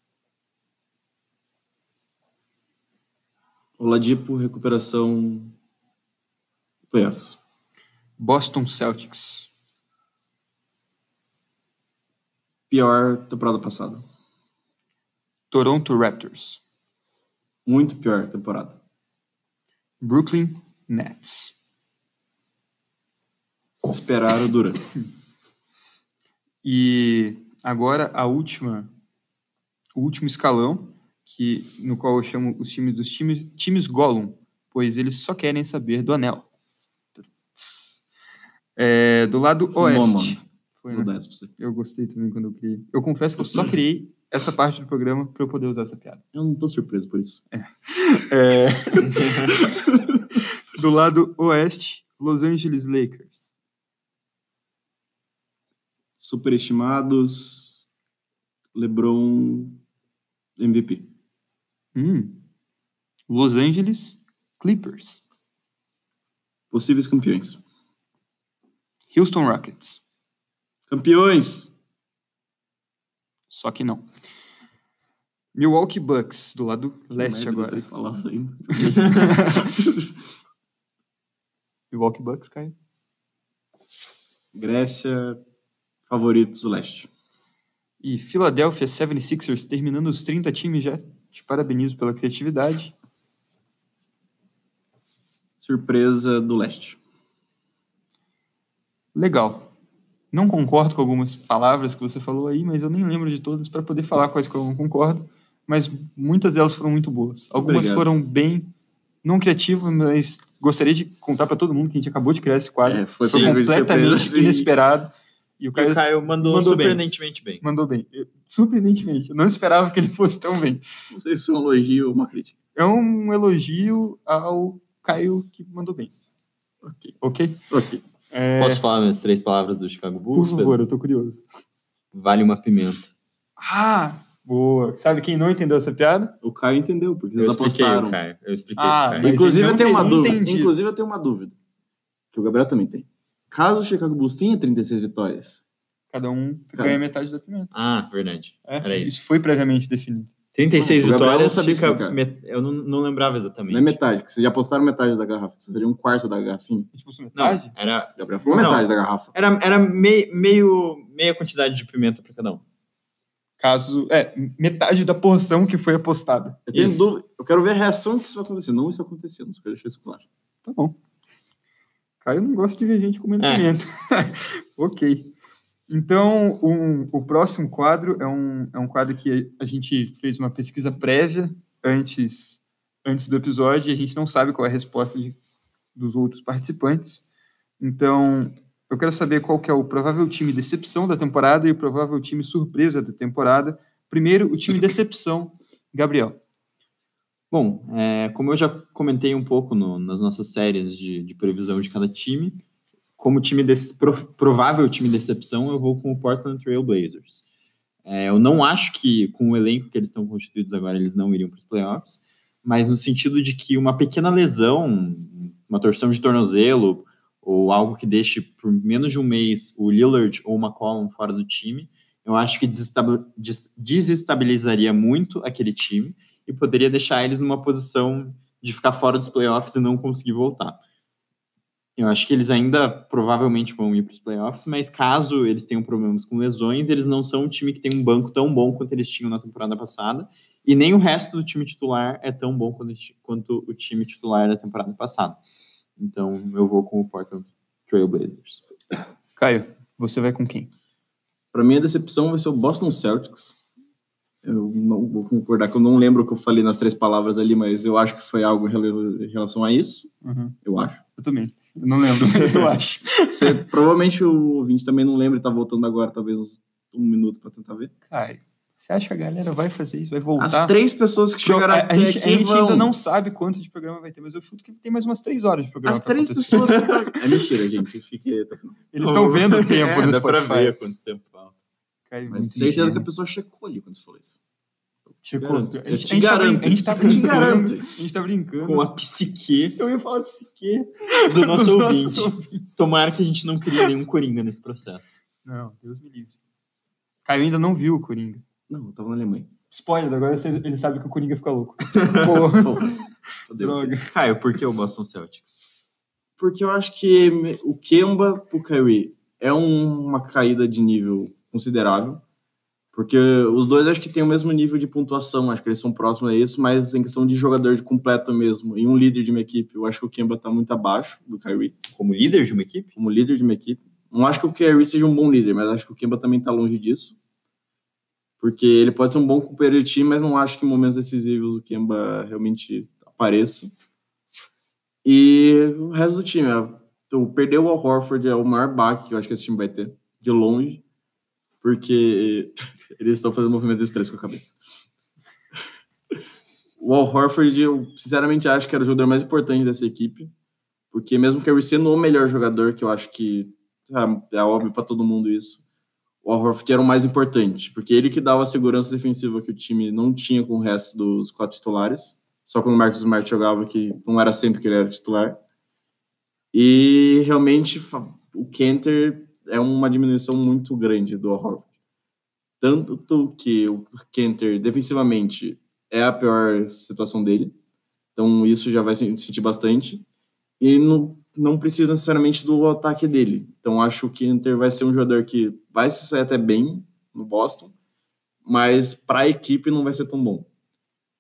Oladipo, recuperação, playoffs. Boston Celtics. Pior temporada passada. Toronto Raptors. Muito pior temporada. Brooklyn Nets. Esperaram Duran. E agora a última, o último escalão, que no qual eu chamo os times dos times, times Gollum, pois eles só querem saber do anel. É, do lado oeste. Foi, Vou né? dar essa pra você. Eu gostei também quando eu criei. Eu confesso que eu só criei essa parte do programa para eu poder usar essa piada. Eu não tô surpreso por isso. É, do lado oeste, Los Angeles Lakers. Superestimados. LeBron MVP. Hum. Los Angeles Clippers. Possíveis campeões. Houston Rockets. Campeões! Só que não. Milwaukee Bucks, do lado leste agora. Milwaukee Bucks, Caio. Grécia, favoritos leste. E Philadelphia 76ers, terminando os 30 times já. Te parabenizo pela criatividade. Surpresa do leste. Legal. Não concordo com algumas palavras que você falou aí, mas eu nem lembro de todas para poder falar quais que eu não concordo. Mas muitas delas foram muito boas. Algumas Obrigado. foram bem não criativas, mas gostaria de contar para todo mundo que a gente acabou de criar esse quadro. É, foi foi completamente surpresa, inesperado. E o E Caio o Caio mandou, mandou bem. surpreendentemente bem. mandou bem. Eu- Surpreendentemente. Eu não esperava que ele fosse tão bem. Não sei se é um elogio ou uma crítica. É um elogio ao Caio que mandou bem. Ok. Ok? Ok. É, Posso falar minhas três palavras do Chicago por Bulls? favor, eu tô curioso. Pedro? Vale uma pimenta. Ah, boa. Sabe quem não entendeu essa piada? O Caio entendeu, porque Eu eles expliquei, apostaram. Caio. Eu expliquei, Ah, Caio. mas Inclusive, eu tenho uma dúvida. Inclusive, eu tenho uma dúvida. Que o Gabriel também tem. Caso o Chicago Bulls tenha 36 vitórias, Cada um Cara. ganha metade da pimenta. Ah, verdade. É, Era isso. foi previamente definido. 36 O Gabriel não vitórias, sabia fica met- eu não, não lembrava exatamente. não é metade, que vocês já apostaram metade da garrafa. Vocês seriam um quarto da garrafinha. Tipo, Não, metade? era, O Gabriel falou Não. metade da garrafa. era, era mei- meio, meia quantidade de pimenta para cada um. Caso. É, metade da porção que foi apostada. Eu tenho dúvida. Eu quero ver a reação que isso vai acontecer. Não isso acontecendo. Só quero deixar isso claro. Tá bom. Caio não gosta de ver gente comendo É. pimenta. ok. Então, um- o próximo quadro é um, é um quadro que a gente fez uma pesquisa prévia antes, antes do episódio e a gente não sabe qual é a resposta de- dos outros participantes. Então, eu quero saber qual que é o provável time decepção da temporada e o provável time surpresa da temporada. Primeiro, o time decepção, Gabriel. Bom, é, como eu já comentei um pouco no- nas nossas séries de, de previsão de cada time, como time desse, pro- provável time decepção, eu vou com o Portland Trail Blazers. É, eu não acho que, com o elenco que eles estão constituídos agora, eles não iriam para os playoffs, mas no sentido de que uma pequena lesão, uma torção de tornozelo, ou algo que deixe por menos de um mês o Lillard ou o McCollum fora do time, eu acho que desestabi- des- desestabilizaria muito aquele time e poderia deixar eles numa posição de ficar fora dos playoffs e não conseguir voltar. Eu acho que eles ainda provavelmente vão ir para os playoffs, mas caso eles tenham problemas com lesões, eles não são um time que tem um banco tão bom quanto eles tinham na temporada passada, e nem o resto do time titular é tão bom quanto, o time titular da temporada passada. Então eu vou com o Portland Trail Blazers. Caio, você vai com quem? Pra mim, a decepção vai ser o Boston Celtics. Eu não vou concordar que eu não lembro o que eu falei nas três palavras ali, mas eu acho que foi algo em relação a isso. Uhum. Eu acho. Eu também. Eu não lembro, mas eu acho. Você, provavelmente o ouvinte também não lembra e tá voltando agora, talvez uns um minuto pra tentar ver. Caio, você acha que a galera vai fazer isso? Vai voltar? As três pessoas que chegaram até a gente, aqui a gente vão. ainda não sabe quanto de programa vai ter, mas eu chuto que tem mais umas três horas de programa. As pra três acontecer. pessoas que É mentira, gente. Fique. Eles estão vendo o tempo é, no dá pra Spotify. ver quanto tempo falta. Mas muito certeza que a pessoa checou ali quando você falou isso. Garanto. A Eu gente- te a gente tá garanto brin- A gente tá. Eu te brincando. garanto A gente tá brincando. Com a psique Eu ia falar psique. do nosso ouvinte. Tomara que a gente não crie nenhum coringa nesse processo. Não, Deus me livre. Caio ainda não viu o Coringa. Não, eu tava na Alemanha. Spoiler, agora ele sabe que o Coringa fica louco. Fodeu Droga. Caio, por que o Boston Celtics? Porque eu acho que o Kemba pro Kyrie é um- uma caída de nível considerável. Porque os dois acho que têm o mesmo nível de pontuação, acho que eles são próximos a isso, mas em questão de jogador de completo mesmo, e um líder de uma equipe, eu acho que o Kemba tá muito abaixo do Kyrie, Como líder de uma equipe? como líder de uma equipe. Não acho que o Kyrie seja um bom líder, mas acho que o Kemba também tá longe disso. Porque ele pode ser um bom companheiro de time, mas não acho que em momentos decisivos o Kemba realmente apareça. E o resto do time, então, perder o Al Horford é o maior baque que eu acho que esse time vai ter, de longe, porque eles estão fazendo movimentos estranhos com a cabeça. O Al Horford, eu sinceramente acho que era o jogador mais importante dessa equipe, porque mesmo que ele sendo o melhor jogador, que eu acho que ah, é óbvio para todo mundo isso, o Al Horford era o mais importante, porque ele que dava a segurança defensiva que o time não tinha com o resto dos quatro titulares, só quando o Marcus Smart jogava, que não era sempre que ele era titular. E realmente o Kenter é uma diminuição muito grande do Al Horford. Tanto que o Kenter, defensivamente, é a pior situação dele. Então isso já vai se sentir bastante. E não, não precisa necessariamente do ataque dele. Então acho que o Kenter vai ser um jogador que vai se sair até bem no Boston, mas para a equipe não vai ser tão bom.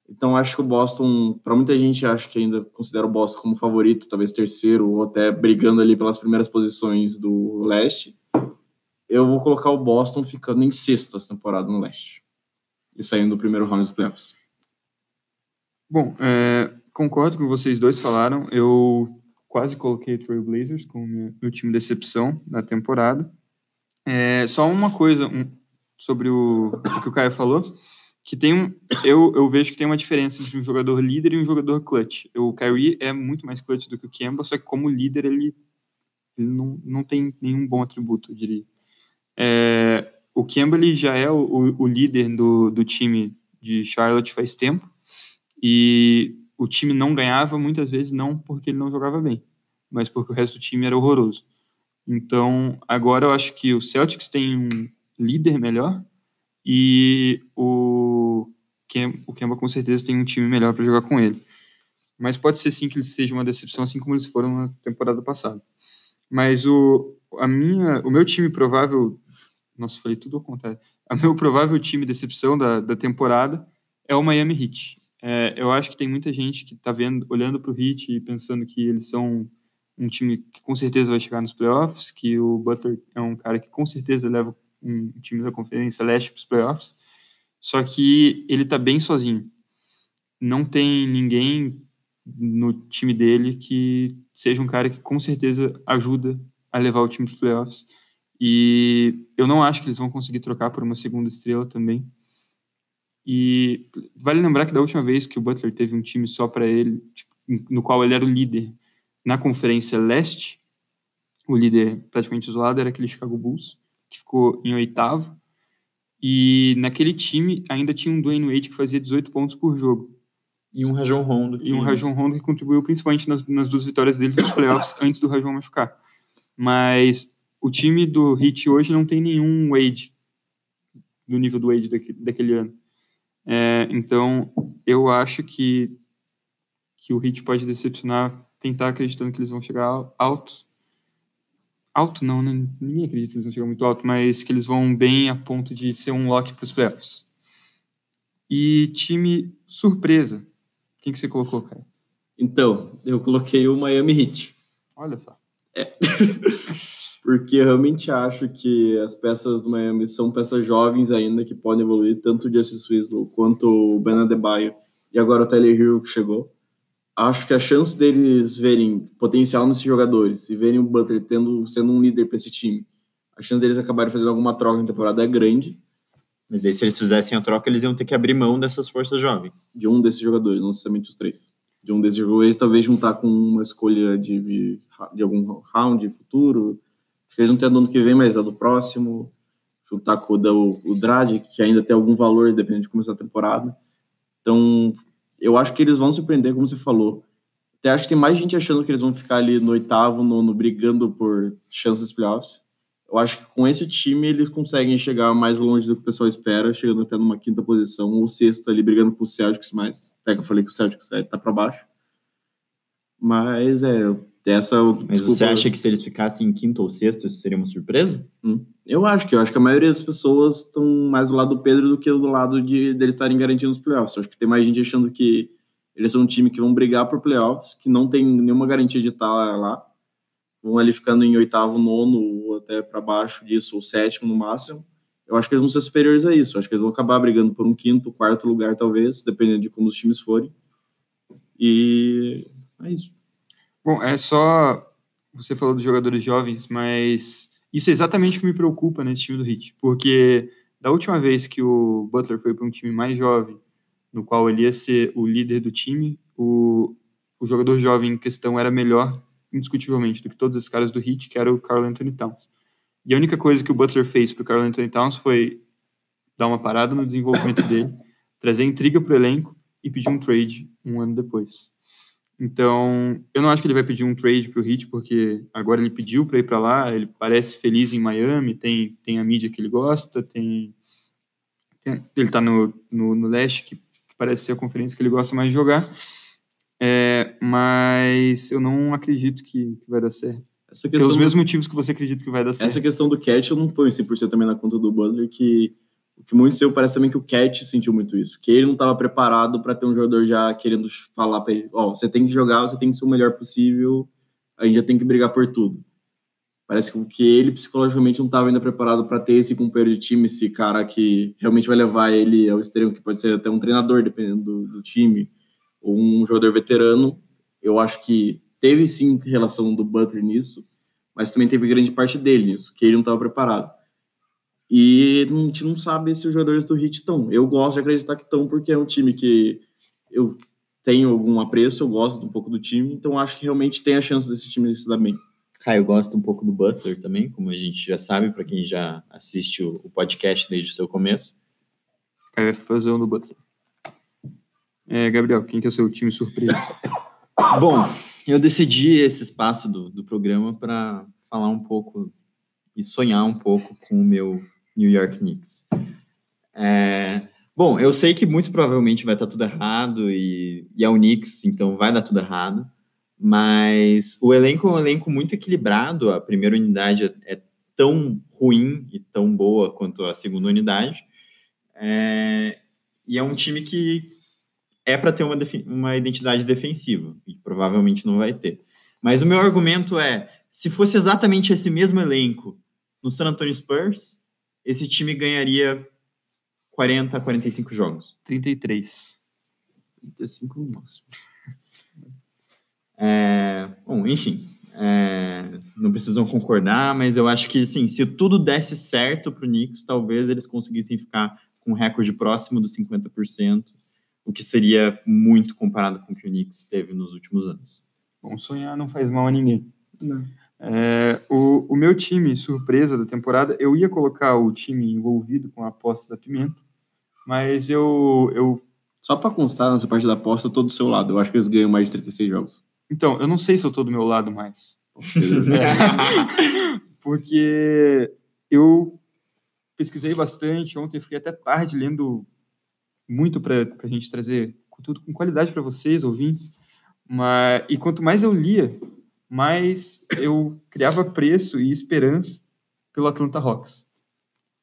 Então acho que o Boston, para muita gente, acho que ainda considera o Boston como favorito, talvez terceiro ou até brigando ali pelas primeiras posições do leste. Eu vou colocar o Boston ficando em sexto essa temporada no leste e saindo do primeiro round dos playoffs. Bom, é, concordo com o vocês dois falaram. Eu quase coloquei o Trail Blazers como meu, meu time decepção da temporada. É, só uma coisa um, sobre o, o que o Caio falou, que tem um, eu, eu vejo que tem uma diferença entre um jogador líder e um jogador clutch. O Kyrie é muito mais clutch do que o Kemba, só que como líder ele, ele não, não tem nenhum bom atributo, eu diria. É, o Kemba já é o, o, líder do, do time de Charlotte faz tempo, e o time não ganhava muitas vezes não porque ele não jogava bem, mas porque o resto do time era horroroso. Então, agora eu acho que o Celtics tem um líder melhor e o, Kem, o Kemba com certeza tem um time melhor para jogar com ele. Mas pode ser sim que ele seja uma decepção, assim como eles foram na temporada passada. Mas o, a minha, o meu time provável, nossa, falei tudo ao contrário. O meu provável time decepção da, da temporada é o Miami Heat. É, eu acho que tem muita gente que está vendo, olhando para o Heat e pensando que eles são um time que com certeza vai chegar nos playoffs, que o Butler é um cara que com certeza leva um time da Conferência Leste para os playoffs, só que ele está bem sozinho. Não tem ninguém no time dele que seja um cara que com certeza ajuda a levar o time para playoffs. E eu não acho que eles vão conseguir trocar por uma segunda estrela também. E vale lembrar que da última vez que o Butler teve um time só para ele, tipo, no qual ele era o líder na Conferência Leste, o líder praticamente isolado era aquele Chicago Bulls, que ficou em oitavo. E naquele time ainda tinha um Dwayne Wade que fazia 18 pontos por jogo. E um Rajon Rondo. E um Rajon Rondo que contribuiu principalmente nas, nas duas vitórias dele nos playoffs antes do Rajon machucar. Mas o time do Heat hoje não tem nenhum Wade do nível do Wade daquele, daquele ano. É, então, eu acho que, que o Heat pode decepcionar, tentar acreditando que eles vão chegar alto. Alto não, né? Ninguém acredita que eles vão chegar muito alto, mas que eles vão bem a ponto de ser um lock para os playoffs. E time surpresa. Quem que você colocou, cara? Então, eu coloquei o Miami Heat. Olha só. É. Porque eu realmente acho que as peças do Miami são peças jovens ainda que podem evoluir, tanto o Justice Winslow quanto o Ben Adebayo e agora o Tyler Hero que chegou. acho que a chance deles verem potencial nesses jogadores e verem o Butler tendo, sendo um líder para esse time, a chance deles acabarem fazendo alguma troca na temporada é grande. Mas daí, se eles fizessem a troca, eles iam ter que abrir mão dessas forças jovens. De um desses jogadores, não necessariamente os três. De um desses jogadores, talvez juntar com uma escolha de, de algum round futuro. Acho que eles não têm a do ano que vem, mas a do próximo. Juntar com o, da, o, o Drad, que ainda tem algum valor, dependendo de começar a temporada. Então, eu acho que eles vão surpreender, como você falou. Até acho que tem mais gente achando que eles vão ficar ali no oitavo, nono, brigando por chances playoffs. Eu acho que com esse time eles conseguem chegar mais longe do que o pessoal espera, chegando até numa quinta posição ou sexta ali, brigando com o Celtics mais. Pega, eu falei que o Celtics é, tá para baixo. Mas é, essa. Mas desculpa, você acha que se eles ficassem em quinto ou sexto, isso seria uma surpresa? Hum, eu acho que eu acho que a maioria das pessoas estão mais do lado do Pedro do que do lado de deles estarem garantindo os playoffs. Eu acho que tem mais gente achando que eles são um time que vão brigar por playoffs, que não tem nenhuma garantia de estar lá. Vão ali ficando em oitavo, nono, ou até para baixo disso, ou sétimo no máximo. Eu acho que eles vão ser superiores a isso. Eu acho que eles vão acabar brigando por um quinto, quarto lugar, talvez, dependendo de como os times forem. E é isso. Bom, é só. Você falou dos jogadores jovens, mas isso é exatamente o que me preocupa nesse time do Heat, porque da última vez que o Butler foi para um time mais jovem, no qual ele ia ser o líder do time, o, o jogador jovem em questão era melhor, indiscutivelmente, do que todos os caras do Heat, que era o Carl Anthony Towns. E a única coisa que o Butler fez para o Carl Anthony Towns foi dar uma parada no desenvolvimento dele, trazer intriga para o elenco e pedir um trade um ano depois. Então, eu não acho que ele vai pedir um trade para o Heat, porque agora ele pediu para ir para lá, ele parece feliz em Miami, tem, tem a mídia que ele gosta, tem, tem ele está no, no, no, leste, que, que, parece ser a conferência que ele gosta mais de jogar, é, mas eu não acredito que, que vai dar certo. Essa Pelos mesmos motivos que você acredita que vai dar certo. Essa questão do catch eu não ponho 100% também na conta do Butler, que o que muito seu parece também que o Cat sentiu muito isso, que ele não estava preparado para ter um jogador já querendo falar para ele, ó, oh, você tem que jogar, você tem que ser o melhor possível, a gente já tem que brigar por tudo. Parece que ele psicologicamente não estava ainda preparado para ter esse companheiro de time, esse cara que realmente vai levar ele ao extremo, que pode ser até um treinador, dependendo do, do time, ou um jogador veterano. Eu acho que teve sim relação do Butler nisso, mas também teve grande parte dele nisso, que ele não estava preparado. E a gente não sabe se os jogadores do Heat estão. Eu gosto de acreditar que estão, porque é um time que eu tenho algum apreço, eu gosto um pouco do time, então acho que realmente tem a chance desse time se dar bem. Caio gosta um pouco do Butler também, como a gente já sabe, para quem já assiste o, podcast desde o seu começo. Caio é fãzão do Butler. É, Gabriel, quem que é o seu time surpresa? Bom, eu decidi esse espaço do, do programa para falar um pouco e sonhar um pouco com o meu New York Knicks. É, bom, eu sei que muito provavelmente vai estar tudo errado e, e é o Knicks, então vai dar tudo errado. Mas o elenco é um elenco muito equilibrado. A primeira unidade é, é tão ruim e tão boa quanto a segunda unidade. É, e é um time que é para ter uma, uma identidade defensiva, e provavelmente não vai ter. Mas o meu argumento é: se fosse exatamente esse mesmo elenco no San Antonio Spurs, esse time ganharia 40, 45 jogos. 33. 35 no máximo. É, bom, enfim, é, não precisam concordar, mas eu acho que sim, se tudo desse certo para o Knicks, talvez eles conseguissem ficar com um recorde próximo dos 50%, o que seria muito comparado com o que o Knicks teve nos últimos anos. Bom, sonhar não faz mal a ninguém. Não. É, o, o meu time, surpresa da temporada, eu ia colocar o time envolvido com a aposta da Pimenta, mas eu. eu Só para constar nessa parte da aposta, todo do seu lado. Eu acho que eles ganham mais de 36 jogos. Então, eu não sei se eu tô do meu lado mais. é, porque eu pesquisei bastante. Ontem fiquei até tarde lendo muito para a gente trazer tudo com qualidade para vocês, ouvintes. Mas, e quanto mais eu lia, mas eu criava preço e esperança pelo Atlanta Hawks.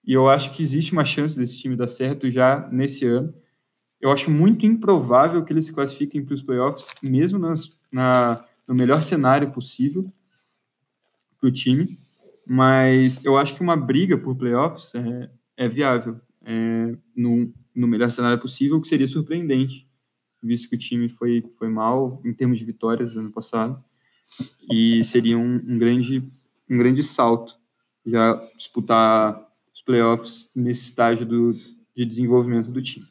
E eu acho que existe uma chance desse time dar certo já nesse ano. Eu acho muito improvável que eles se classifiquem para os playoffs, mesmo nas, na, no melhor cenário possível para o time. Mas eu acho que uma briga por playoffs é, é viável. É, no, no melhor cenário possível, o que seria surpreendente visto que o time foi, foi mal em termos de vitórias ano passado, e seria um, um grande, um grande salto já disputar os playoffs nesse estágio do, de desenvolvimento do time.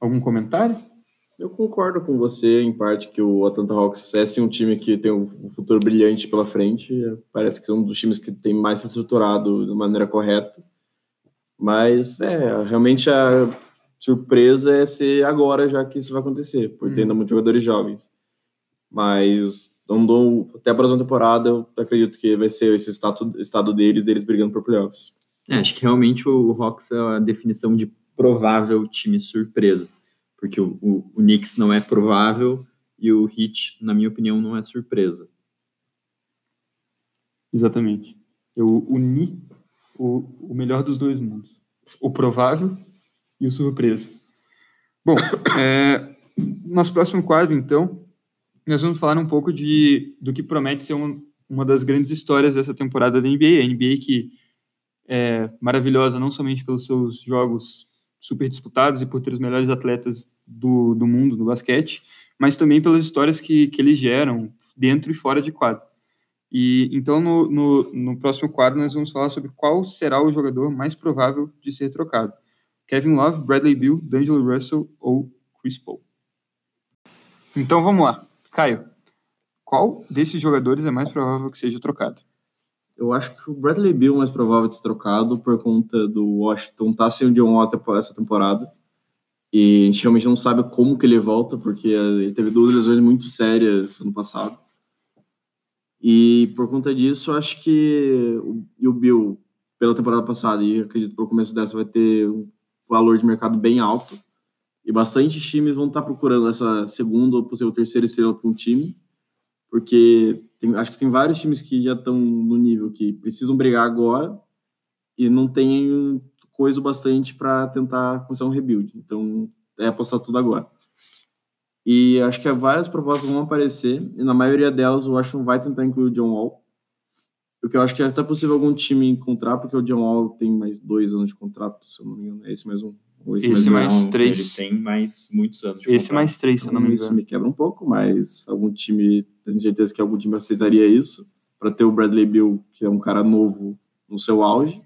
Algum comentário? Eu concordo com você, em parte, que o Atlanta Hawks é sim um time que tem um futuro brilhante pela frente. Parece que é um dos times que tem mais estruturado de maneira correta. Mas, é, realmente a surpresa é ser agora, já que isso vai acontecer, por ter ainda muitos jogadores jovens. Mas, não até a próxima temporada, eu acredito que vai ser esse estado, estado deles, deles brigando por playoffs. É, acho que realmente o Hawks é a definição de provável time surpresa porque o, o, o Knicks não é provável e o Heat, na minha opinião, não é surpresa. Exatamente. Eu uni o, o melhor dos dois mundos. O provável e o surpresa. Bom, é, nosso próximo quadro, então, nós vamos falar um pouco de, do que promete ser uma, uma das grandes histórias dessa temporada da NBA. A NBA que é maravilhosa não somente pelos seus jogos super disputados e por ter os melhores atletas do, do mundo no basquete, mas também pelas histórias que, que eles geram dentro e fora de quadro. E então no, no, no, próximo quadro nós vamos falar sobre qual será o jogador mais provável de ser trocado: Kevin Love, Bradley Beal, D'Angelo Russell ou Chris Paul. Então vamos lá, Caio. Qual desses jogadores é mais provável que seja trocado? Eu acho que o Bradley Beal é mais provável de ser trocado por conta do Washington estar tá sem o John Wall essa temporada. E a gente realmente não sabe como que ele volta, porque ele teve duas lesões muito sérias ano passado. E por conta disso, acho que o, o Bill, pela temporada passada, e acredito pelo começo dessa, vai ter um valor de mercado bem alto. E bastante times vão estar procurando essa segunda ou possível terceira estrela para um time, porque tem, acho que tem vários times que já estão no nível que precisam brigar agora e não tem coisa bastante para tentar começar um rebuild. Então, é apostar tudo agora. E acho que várias propostas vão aparecer, e na maioria delas o Washington vai tentar incluir o John Wall. O que eu acho que é até possível algum time encontrar, porque o John Wall tem mais dois anos de contrato, se eu não me engano. É esse mesmo. Esse, esse mais, mais três. Ele tem mais muitos anos de Esse contrato. mais três, se eu não me engano. Isso me quebra um pouco, mas algum time, tenho certeza que algum time aceitaria isso, para ter o Bradley Bill, que é um cara novo no seu auge.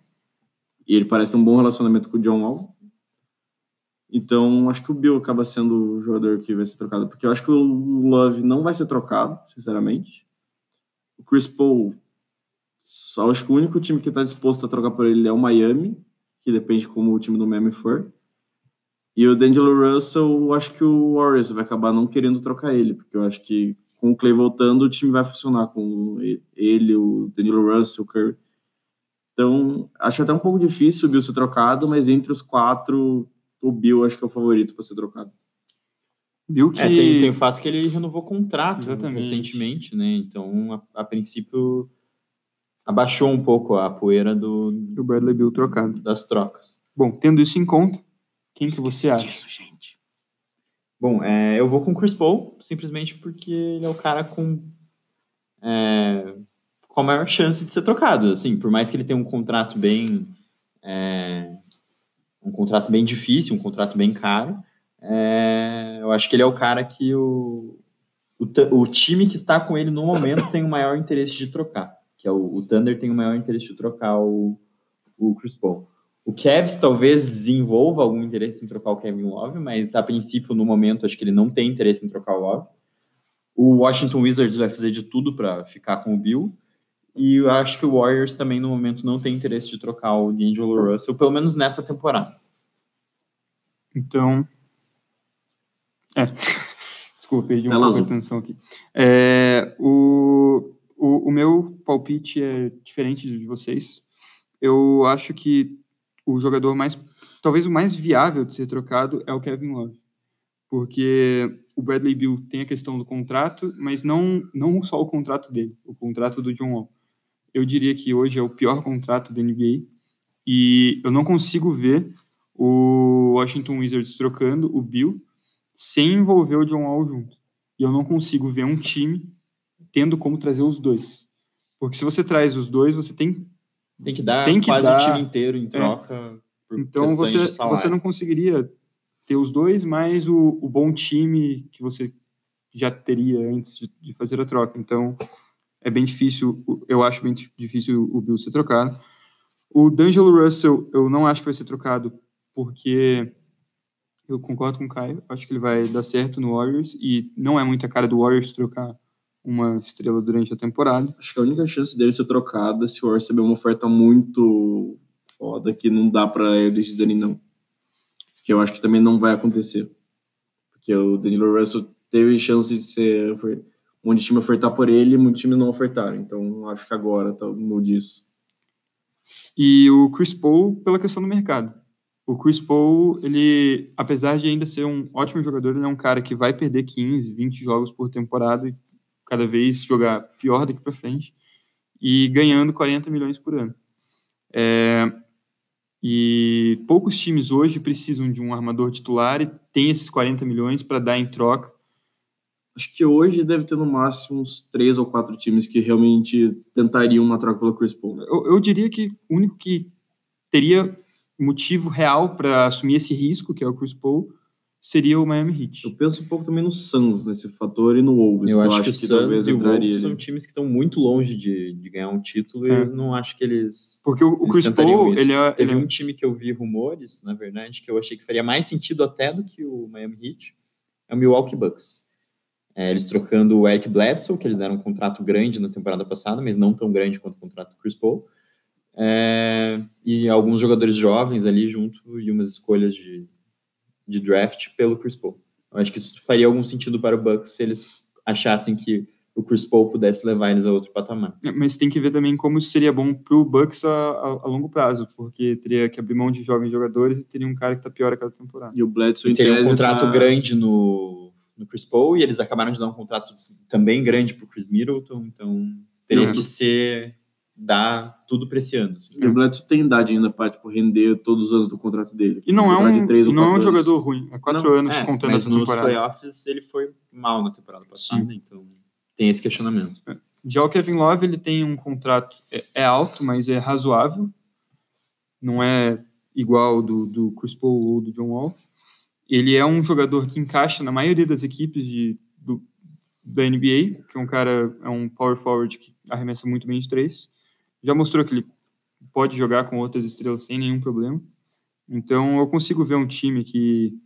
E ele parece ter um bom relacionamento com o John Wall. Então, acho que o Bill acaba sendo o jogador que vai ser trocado, porque eu acho que o Love não vai ser trocado, sinceramente. O Chris Paul, só acho que o único time que está disposto a trocar por ele é o Miami, que depende como o time do Miami for. E o D'Angelo Russell, acho que o Warriors vai acabar não querendo trocar ele, porque eu acho que com o Clay voltando, o time vai funcionar com ele, o D'Angelo Russell, o Curry. Então, acho até um pouco difícil o Bill ser trocado, mas entre os quatro, o Bill acho que é o favorito para ser trocado. Bill que... É, tem, tem o fato que ele renovou contrato Exatamente. recentemente, né? Então, a, a, princípio, abaixou um pouco a poeira do... Do Bradley Bill trocado. Das trocas. Bom, tendo isso em conta, quem que você acha? Disso, gente. Bom, é, eu vou com o Chris Paul, simplesmente porque ele é o cara com, é, com a maior chance de ser trocado. Assim, por mais que ele tenha um contrato bem. É, um contrato bem difícil, um contrato bem caro, é, eu acho que ele é o cara que o, o, o, time que está com ele no momento tem o maior interesse de trocar, que é o, o Thunder tem o maior interesse de trocar o, o Chris Paul. O Cavs talvez desenvolva algum interesse em trocar o Kevin Love, mas a princípio, no momento, acho que ele não tem interesse em trocar o Love. O Washington Wizards vai fazer de tudo para ficar com o Bill. E eu acho que o Warriors também, no momento, não tem interesse de trocar o D'Angelo Russell, pelo menos nessa temporada. Então. É. Desculpa, perdi um pouco atenção aqui. É, o, o, o meu palpite é diferente de vocês. Eu acho que o jogador mais, talvez o mais viável de ser trocado é o Kevin Love, porque o Bradley Bill tem a questão do contrato, mas não não só o contrato dele, o contrato do John Wall. Eu diria que hoje é o pior contrato da NBA e eu não consigo ver o Washington Wizards trocando o Bill sem envolver o John Wall junto. E eu não consigo ver um time tendo como trazer os dois. Porque se você traz os dois, você tem tem que dar tem que quase dar, o time inteiro em troca. É. então você, você não conseguiria ter os dois, mais o, o bom time que você já teria antes de, de, fazer a troca. Então, é bem difícil, eu acho bem difícil o Bill ser trocado. O D'Angelo Russell, eu não acho que vai ser trocado, porque eu concordo com o Caio, acho que ele vai dar certo no Warriors, e não é muita cara do Warriors trocar uma estrela durante a temporada. Acho que a única chance dele ser trocada se o Warriors receber uma oferta muito foda que não dá para eles dizerem não. Que eu acho que também não vai acontecer. Porque o Danilo Russell teve chance de ser um de time ofertar por ele muitos times não ofertaram. Então acho que agora tá no disso. E o Chris Paul pela questão do mercado. O Chris Paul, ele, apesar de ainda ser um ótimo jogador, ele é um cara que vai perder 15, 20 jogos por temporada e cada vez jogar pior daqui para frente e ganhando 40 milhões por ano. É, e poucos times hoje precisam de um armador titular e tem esses 40 milhões para dar em troca. Acho que hoje deve ter no máximo uns três ou quatro times que realmente tentariam uma troca pelo Chris Paul. Eu, eu diria que o único que teria motivo real para assumir esse risco, que é o Chris Paul, seria o Miami Heat. Eu penso um pouco também no Suns nesse fator e no Wolves. Eu, eu acho, acho, que, o Suns e o Wolves são times que estão muito longe de, de ganhar um título é. e eu não acho que eles Porque o, o Chris Paul, ele é... Teve ele é... um time que eu vi rumores, na verdade, que eu achei que faria mais sentido até do que o Miami Heat, é o Milwaukee Bucks. É, eles trocando o Eric Bledsoe, que eles deram um contrato grande na temporada passada, mas não tão grande quanto o contrato do Chris Paul, é, e alguns jogadores jovens ali junto e umas escolhas de de draft pelo Chris Paul. Eu acho que isso faria algum sentido para o Bucks se eles achassem que o Chris Paul pudesse levar eles a outro patamar. É, mas tem que ver também como isso seria bom para o Bucks a, a, a, longo prazo, porque teria que abrir mão de jovens jogadores e teria um cara que está pior a cada temporada. E o Bledsoe e teria um contrato tá... grande no, no Chris Paul e eles acabaram de dar um contrato também grande para o Chris Middleton, então teria Não, que ser dar tudo para esse ano. Assim. E o Bledsoe tem idade ainda para tipo, render todos os anos do contrato dele. E não é um, não é um jogador ruim. É quatro não, anos é, contando mas essa nos playoffs ele foi mal na temporada passada, Sim. então tem esse questionamento. É. Já o Kevin Love ele tem um contrato é, é, alto, mas é razoável. Não é igual do, do Chris Paul ou do John Wall. Ele é um jogador que encaixa na maioria das equipes de, do, da NBA, que é um cara, é um power forward que arremessa muito bem de três já mostrou que ele pode jogar com outras estrelas sem nenhum problema. Então, eu consigo ver um time que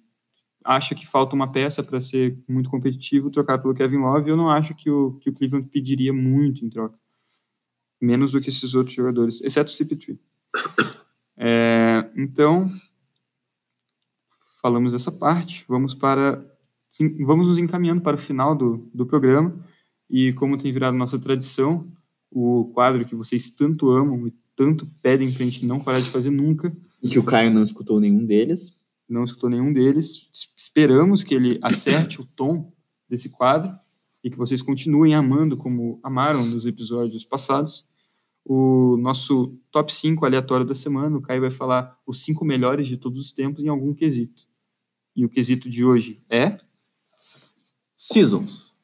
acha que falta uma peça para ser muito competitivo, trocar pelo Kevin Love. Eu não acho que o, que o Cleveland pediria muito em troca. Menos do que esses outros jogadores, exceto o CP3. É, então, falamos essa parte. Vamos para sim, vamos nos encaminhando para o final do, do programa. E como tem virado nossa tradição, o quadro que vocês tanto amam e tanto pedem para a gente não parar de fazer nunca. E que o Caio não escutou nenhum deles. Não escutou nenhum deles. Esperamos que ele acerte o tom desse quadro e que vocês continuem amando como amaram nos episódios passados. O nosso top 5 aleatório da semana, o Caio vai falar os cinco melhores de todos os tempos em algum quesito. E o quesito de hoje é Seasons.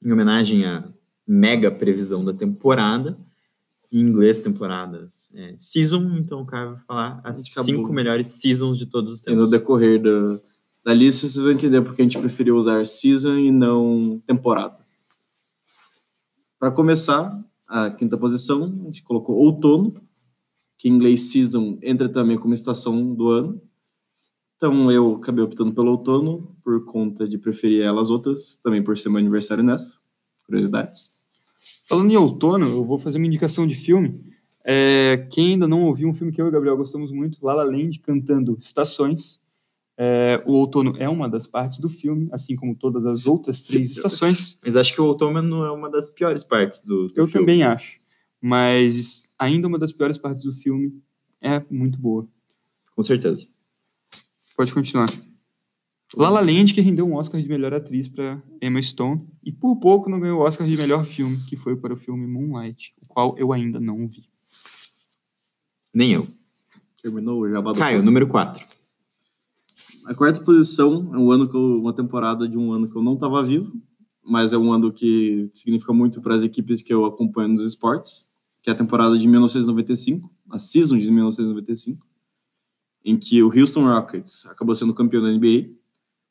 Em homenagem a mega previsão da temporada. Em inglês, temporadas é, season, então o cara vai falar as cinco melhores seasons de todos os tempos. E no decorrer da, da lista, vocês vão entender porque a gente preferiu usar season e não temporada. Para começar, a quinta posição, a gente colocou outono, que em inglês season entra também como estação do ano. Então eu acabei optando pelo outono por conta de preferir elas outras, também por ser meu aniversário nessa. Curiosidades. Falando em outono, eu vou fazer uma indicação de filme. É, quem ainda não ouviu um filme que eu e o Gabriel gostamos muito, La La Land cantando Estações. É, o outono é uma das partes do filme, assim como todas as outras três estações. Mas acho que o outono é uma das piores partes do, do eu filme. Eu também acho. Mas ainda uma das piores partes do filme é muito boa. Com certeza. Pode continuar. La La Land, que rendeu um Oscar de melhor atriz para Emma Stone, e por pouco não ganhou o Oscar de melhor filme, que foi para o filme Moonlight, o qual eu ainda não vi. Nem eu. Terminou o jabá do Caio, número 4. A quarta posição é um ano que eu, uma temporada de um ano que eu não estava vivo, mas é um ano que significa muito para as equipes que eu acompanho nos esportes, que é a temporada de 1995, a season de 1995. Em que o Houston Rockets acabou sendo campeão da NBA,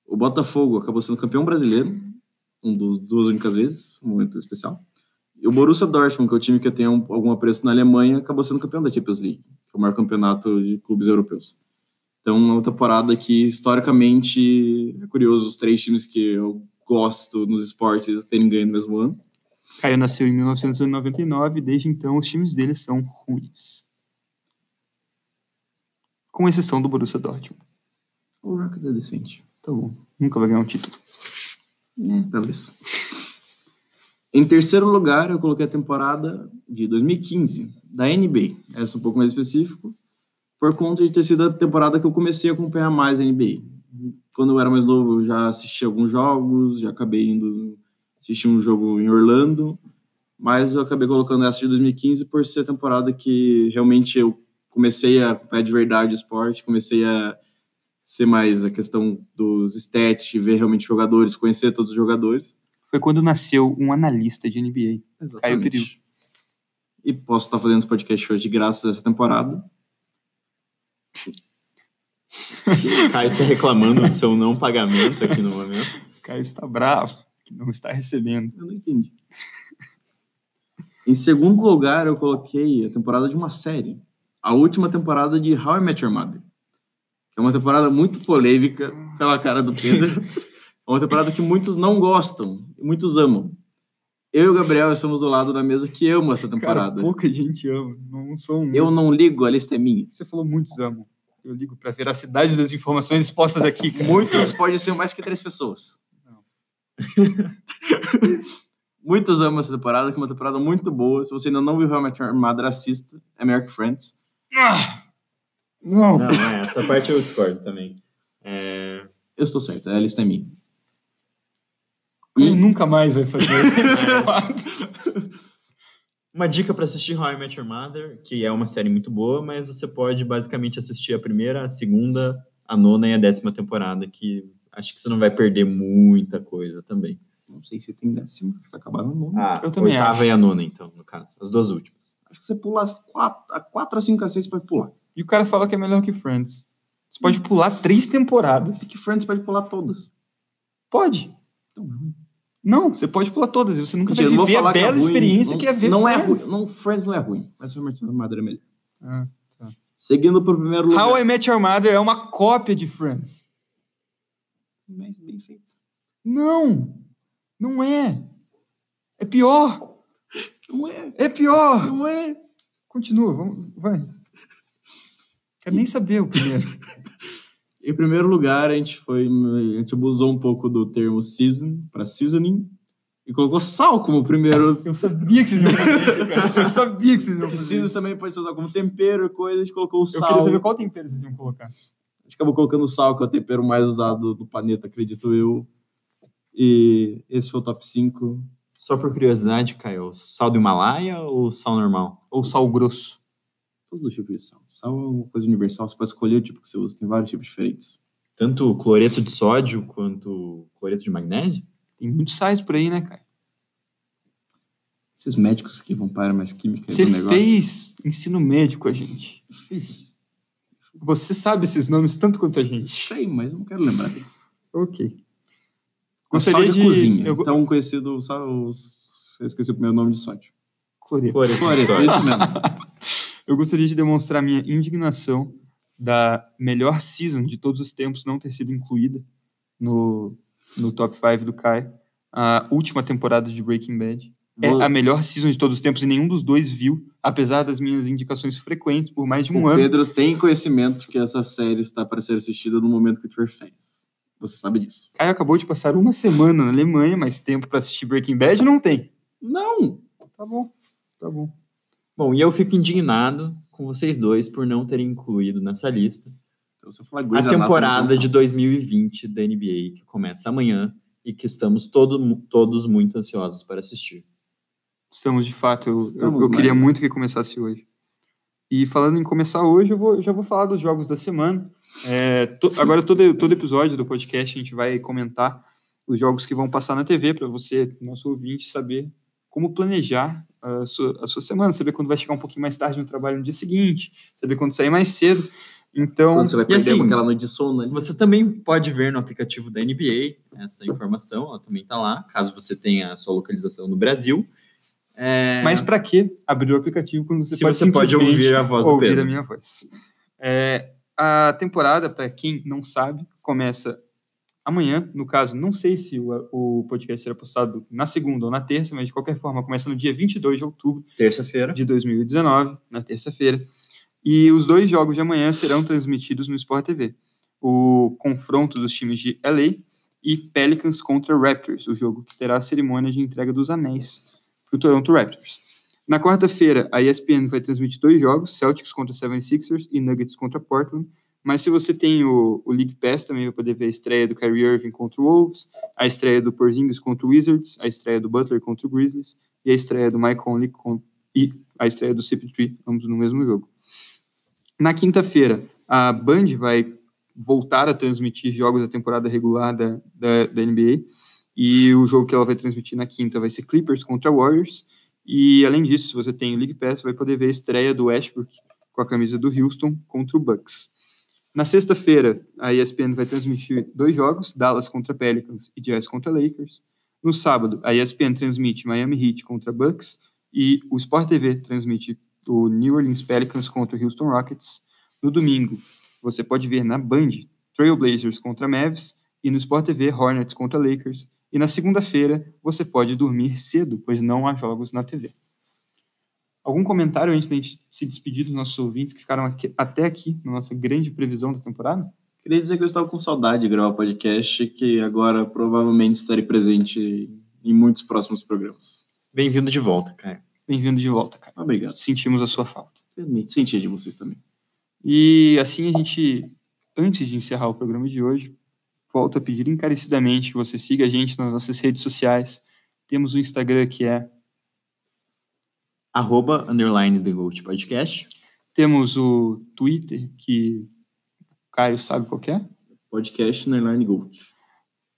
o Botafogo acabou sendo campeão brasileiro, um dos duas únicas vezes, um momento especial. E o Borussia Dortmund, que é o time que tem um, algum apreço na Alemanha, acabou sendo campeão da Champions League, que é o maior campeonato de clubes europeus. Então, uma temporada que, historicamente, é curioso os três times que eu gosto nos esportes terem ganho no mesmo ano. Caio nasceu em 1999 e desde então os times dele são ruins. Com exceção do Borussia Dortmund. O Rockets é decente. Tá bom. Nunca vai ganhar um título. É, talvez. Em terceiro lugar, eu coloquei a temporada de 2015, da NBA. Essa é um pouco mais específico, por conta de ter sido a temporada que eu comecei a acompanhar mais a NBA. Quando eu era mais novo, eu já assisti alguns jogos, já acabei indo assistir um jogo em Orlando, mas eu acabei colocando essa de 2015 por ser a temporada que realmente eu comecei a acompanhar de verdade o esporte, comecei a ser mais a questão dos stats, de ver realmente jogadores, conhecer todos os jogadores. Foi quando nasceu um analista de NBA. Caio Perigo. E posso estar fazendo esse podcast hoje graças a essa temporada. Caio está reclamando do seu não pagamento aqui no momento. Caio está bravo, que não está recebendo. Eu não entendi. em segundo lugar, eu coloquei a temporada de uma série. A última temporada de How I Met Your Mother. Que é uma temporada muito polêmica, pela cara do Pedro. É uma temporada que muitos não gostam, muitos amam. Eu e o Gabriel estamos do lado da mesa que ama essa temporada. Cara, pouca gente ama. Não são muitos. Eu não ligo, a lista é minha. Você falou muitos amam. Eu ligo para a veracidade das informações expostas aqui. Cara. Muitos pode ser mais que três pessoas. muitos amam essa temporada, que é uma temporada muito boa. Se você ainda não viu realmente Mother, assista. É melhor que Friends. Ah, não. Não, é, essa parte eu discordo também. É... Eu estou certo, a lista é minha. E nunca mais vai fazer Uma dica para assistir How I Met Your Mother, que é uma série muito boa, mas você pode basicamente assistir a primeira, a segunda, a nona e a décima temporada, que acho que você não vai perder muita coisa também. Não sei se tem décima, acho que acabaram a nona. Ah, eu também oitava acho. e a nona, então, no caso, as duas últimas. Acho que você pula as quatro, a quatro, a cinco, a seis pode pular. E o cara fala que é melhor que Friends. Você pode pular três temporadas. E que Friends pode pular todas. Pode. Então, não, você pode pular todas. Você nunca vai viver a bela é experiência não, que é ver não Friends. É ruim, não, Friends não é ruim, mas How I Met Your Mother é melhor. Ah, tá. Seguindo para o primeiro lugar. How I Met Your Mother é uma cópia de Friends. Mas bem feito. Não, não é. É pior. Não é. É pior. Não é. Continua, vamos, vai. Quero nem saber o primeiro. em primeiro lugar, a gente foi. A gente abusou um pouco do termo season para seasoning e colocou sal como primeiro. Eu sabia que vocês iam fazer isso, cara. Eu sabia que vocês iam fazer Season isso. também pode ser usado como tempero e coisa, a gente colocou o sal. Eu queria saber qual tempero vocês iam colocar. A gente acabou colocando o sal, que é o tempero mais usado do planeta, acredito eu. E esse foi o top 5. Só por curiosidade, Caio, sal do Himalaia ou sal normal? Ou sal grosso? todos os tipos de sal. Sal é uma coisa universal, você pode escolher o tipo que você usa, tem vários tipos diferentes. Tanto cloreto de sódio quanto cloreto de magnésio? Tem muitos sais por aí, né, cara? Esses médicos que vão para mais química Você do negócio. fez ensino médico a gente. Fiz. Você sabe esses nomes tanto quanto a gente. Sei, mas não quero lembrar deles. Ok. Gostaria sal de, de cozinha. Eu... Então, conhecido, sal, eu esqueci o primeiro nome de sódio. Cloreto. Cloreto, Cloreto esse mesmo. eu gostaria de demonstrar minha indignação da melhor season de todos os tempos não ter sido incluída no, no top 5 do Kai. A última temporada de Breaking Bad. É a melhor season de todos os tempos e nenhum dos dois viu, apesar das minhas indicações frequentes por mais de um o ano. Pedro tem conhecimento que essa série está para ser assistida no momento que tiver férias. Você sabe disso. Caio acabou de passar uma semana na Alemanha, mas tempo para assistir Breaking Bad não tem. Não! Tá bom, tá bom. Bom, e eu fico indignado com vocês dois por não terem incluído nessa lista então, você fala a temporada de 2020 da NBA, que começa amanhã e que estamos todo, todos muito ansiosos para assistir. Estamos, de fato. Eu, eu, eu queria muito que começasse hoje. E falando em começar hoje, eu, vou, já vou falar dos jogos da semana. É, to, agora, todo, todo episódio do podcast, a gente vai comentar os jogos que vão passar na TV, para você, nosso ouvinte, saber como planejar a sua, a sua semana, saber quando vai chegar um pouquinho mais tarde no trabalho no dia seguinte, saber quando sair mais cedo. Então, Quando você vai perder assim, com aquela noite de sono ali. Você também pode ver no aplicativo da NBA essa informação, ela também está lá, caso você tenha a sua localização no Brasil. É, mas para que abrir o aplicativo quando você se pode você pode ouvir a voz do ouvir Pedro. a minha voz? É, a temporada, para quem não sabe, começa amanhã. No caso, não sei se o, o podcast será postado na segunda ou na terça, mas de qualquer forma, começa no dia 22 de outubro Terça-feira. de 2019, na terça-feira. E os dois jogos de amanhã serão transmitidos no Sport TV. O confronto dos times de LA e Pelicans contra Raptors, o jogo que terá a cerimônia de entrega dos anéis para o Toronto Raptors. Na quarta-feira, a ESPN vai transmitir dois jogos, Celtics contra 76ers e Nuggets contra Portland. Mas se você tem o, o League Pass, também vai poder ver a estreia do Kyrie Irving contra o Wolves, a estreia do Porzingis contra o Wizards, a estreia do Butler contra o Grizzlies e a estreia do Mike Conley con- e a estreia do CP3, ambos no mesmo jogo. Na quinta-feira, a Band vai voltar a transmitir jogos da temporada regular da, da, da NBA. E o jogo que ela vai transmitir na quinta vai ser Clippers contra Warriors. E além disso, se você tem o League Pass, vai poder ver a estreia do Westbrook com a camisa do Houston contra o Bucks. Na sexta-feira, a ESPN vai transmitir dois jogos, Dallas contra Pelicans e Jazz contra Lakers. No sábado, a ESPN transmite Miami Heat contra Bucks e o Sport TV transmite o New Orleans Pelicans contra o Houston Rockets. No domingo, você pode ver na Band Trailblazers contra Mavs e no Sport TV Hornets contra Lakers. E na segunda-feira, você pode dormir cedo, pois não há jogos na TV. Algum comentário antes da gente se despedir dos nossos ouvintes que ficaram aqui- até aqui na nossa grande previsão da temporada? Queria dizer que eu estava com saudade de gravar podcast, que agora provavelmente estarei presente em muitos próximos programas. Bem-vindo de volta, cara. Bem-vindo de volta, cara. Obrigado. Sentimos a sua falta. Senti de vocês também. E assim a gente, antes de encerrar o programa de hoje, volto a pedir encarecidamente que você siga a gente nas nossas redes sociais. Temos o Instagram que é, Arroba, underline, The Gold Podcast. temos o Twitter que o Caio sabe qual que é. Podcast Underline Gold.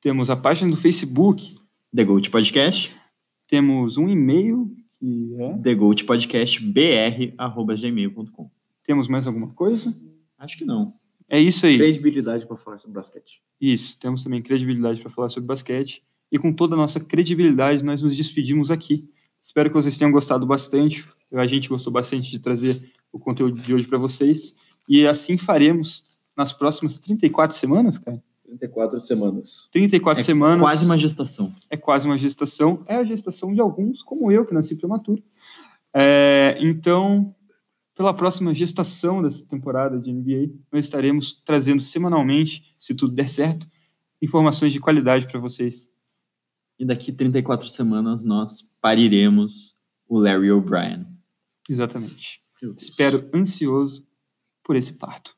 Temos a página do Facebook, The Gold Podcast. temos um e-mail que é. The Gold Podcast BR, arroba gmail.com. Temos mais alguma coisa? Acho que não. É isso aí. Credibilidade para falar sobre basquete. Isso, temos também credibilidade para falar sobre basquete. E com toda a nossa credibilidade, nós nos despedimos aqui. Espero que vocês tenham gostado bastante. A gente gostou bastante de trazer o conteúdo de hoje para vocês. E assim faremos nas próximas 34 semanas, cara. 34 semanas. 34 É semanas. Quase uma gestação. É quase uma gestação. É a gestação de alguns, como eu, que nasci prematuro. É, então, pela próxima gestação dessa temporada de NBA, nós estaremos trazendo semanalmente, se tudo der certo, informações de qualidade para vocês. E daqui 34 semanas nós pariremos o Larry O'Brien. Exatamente. Espero ansioso por esse parto.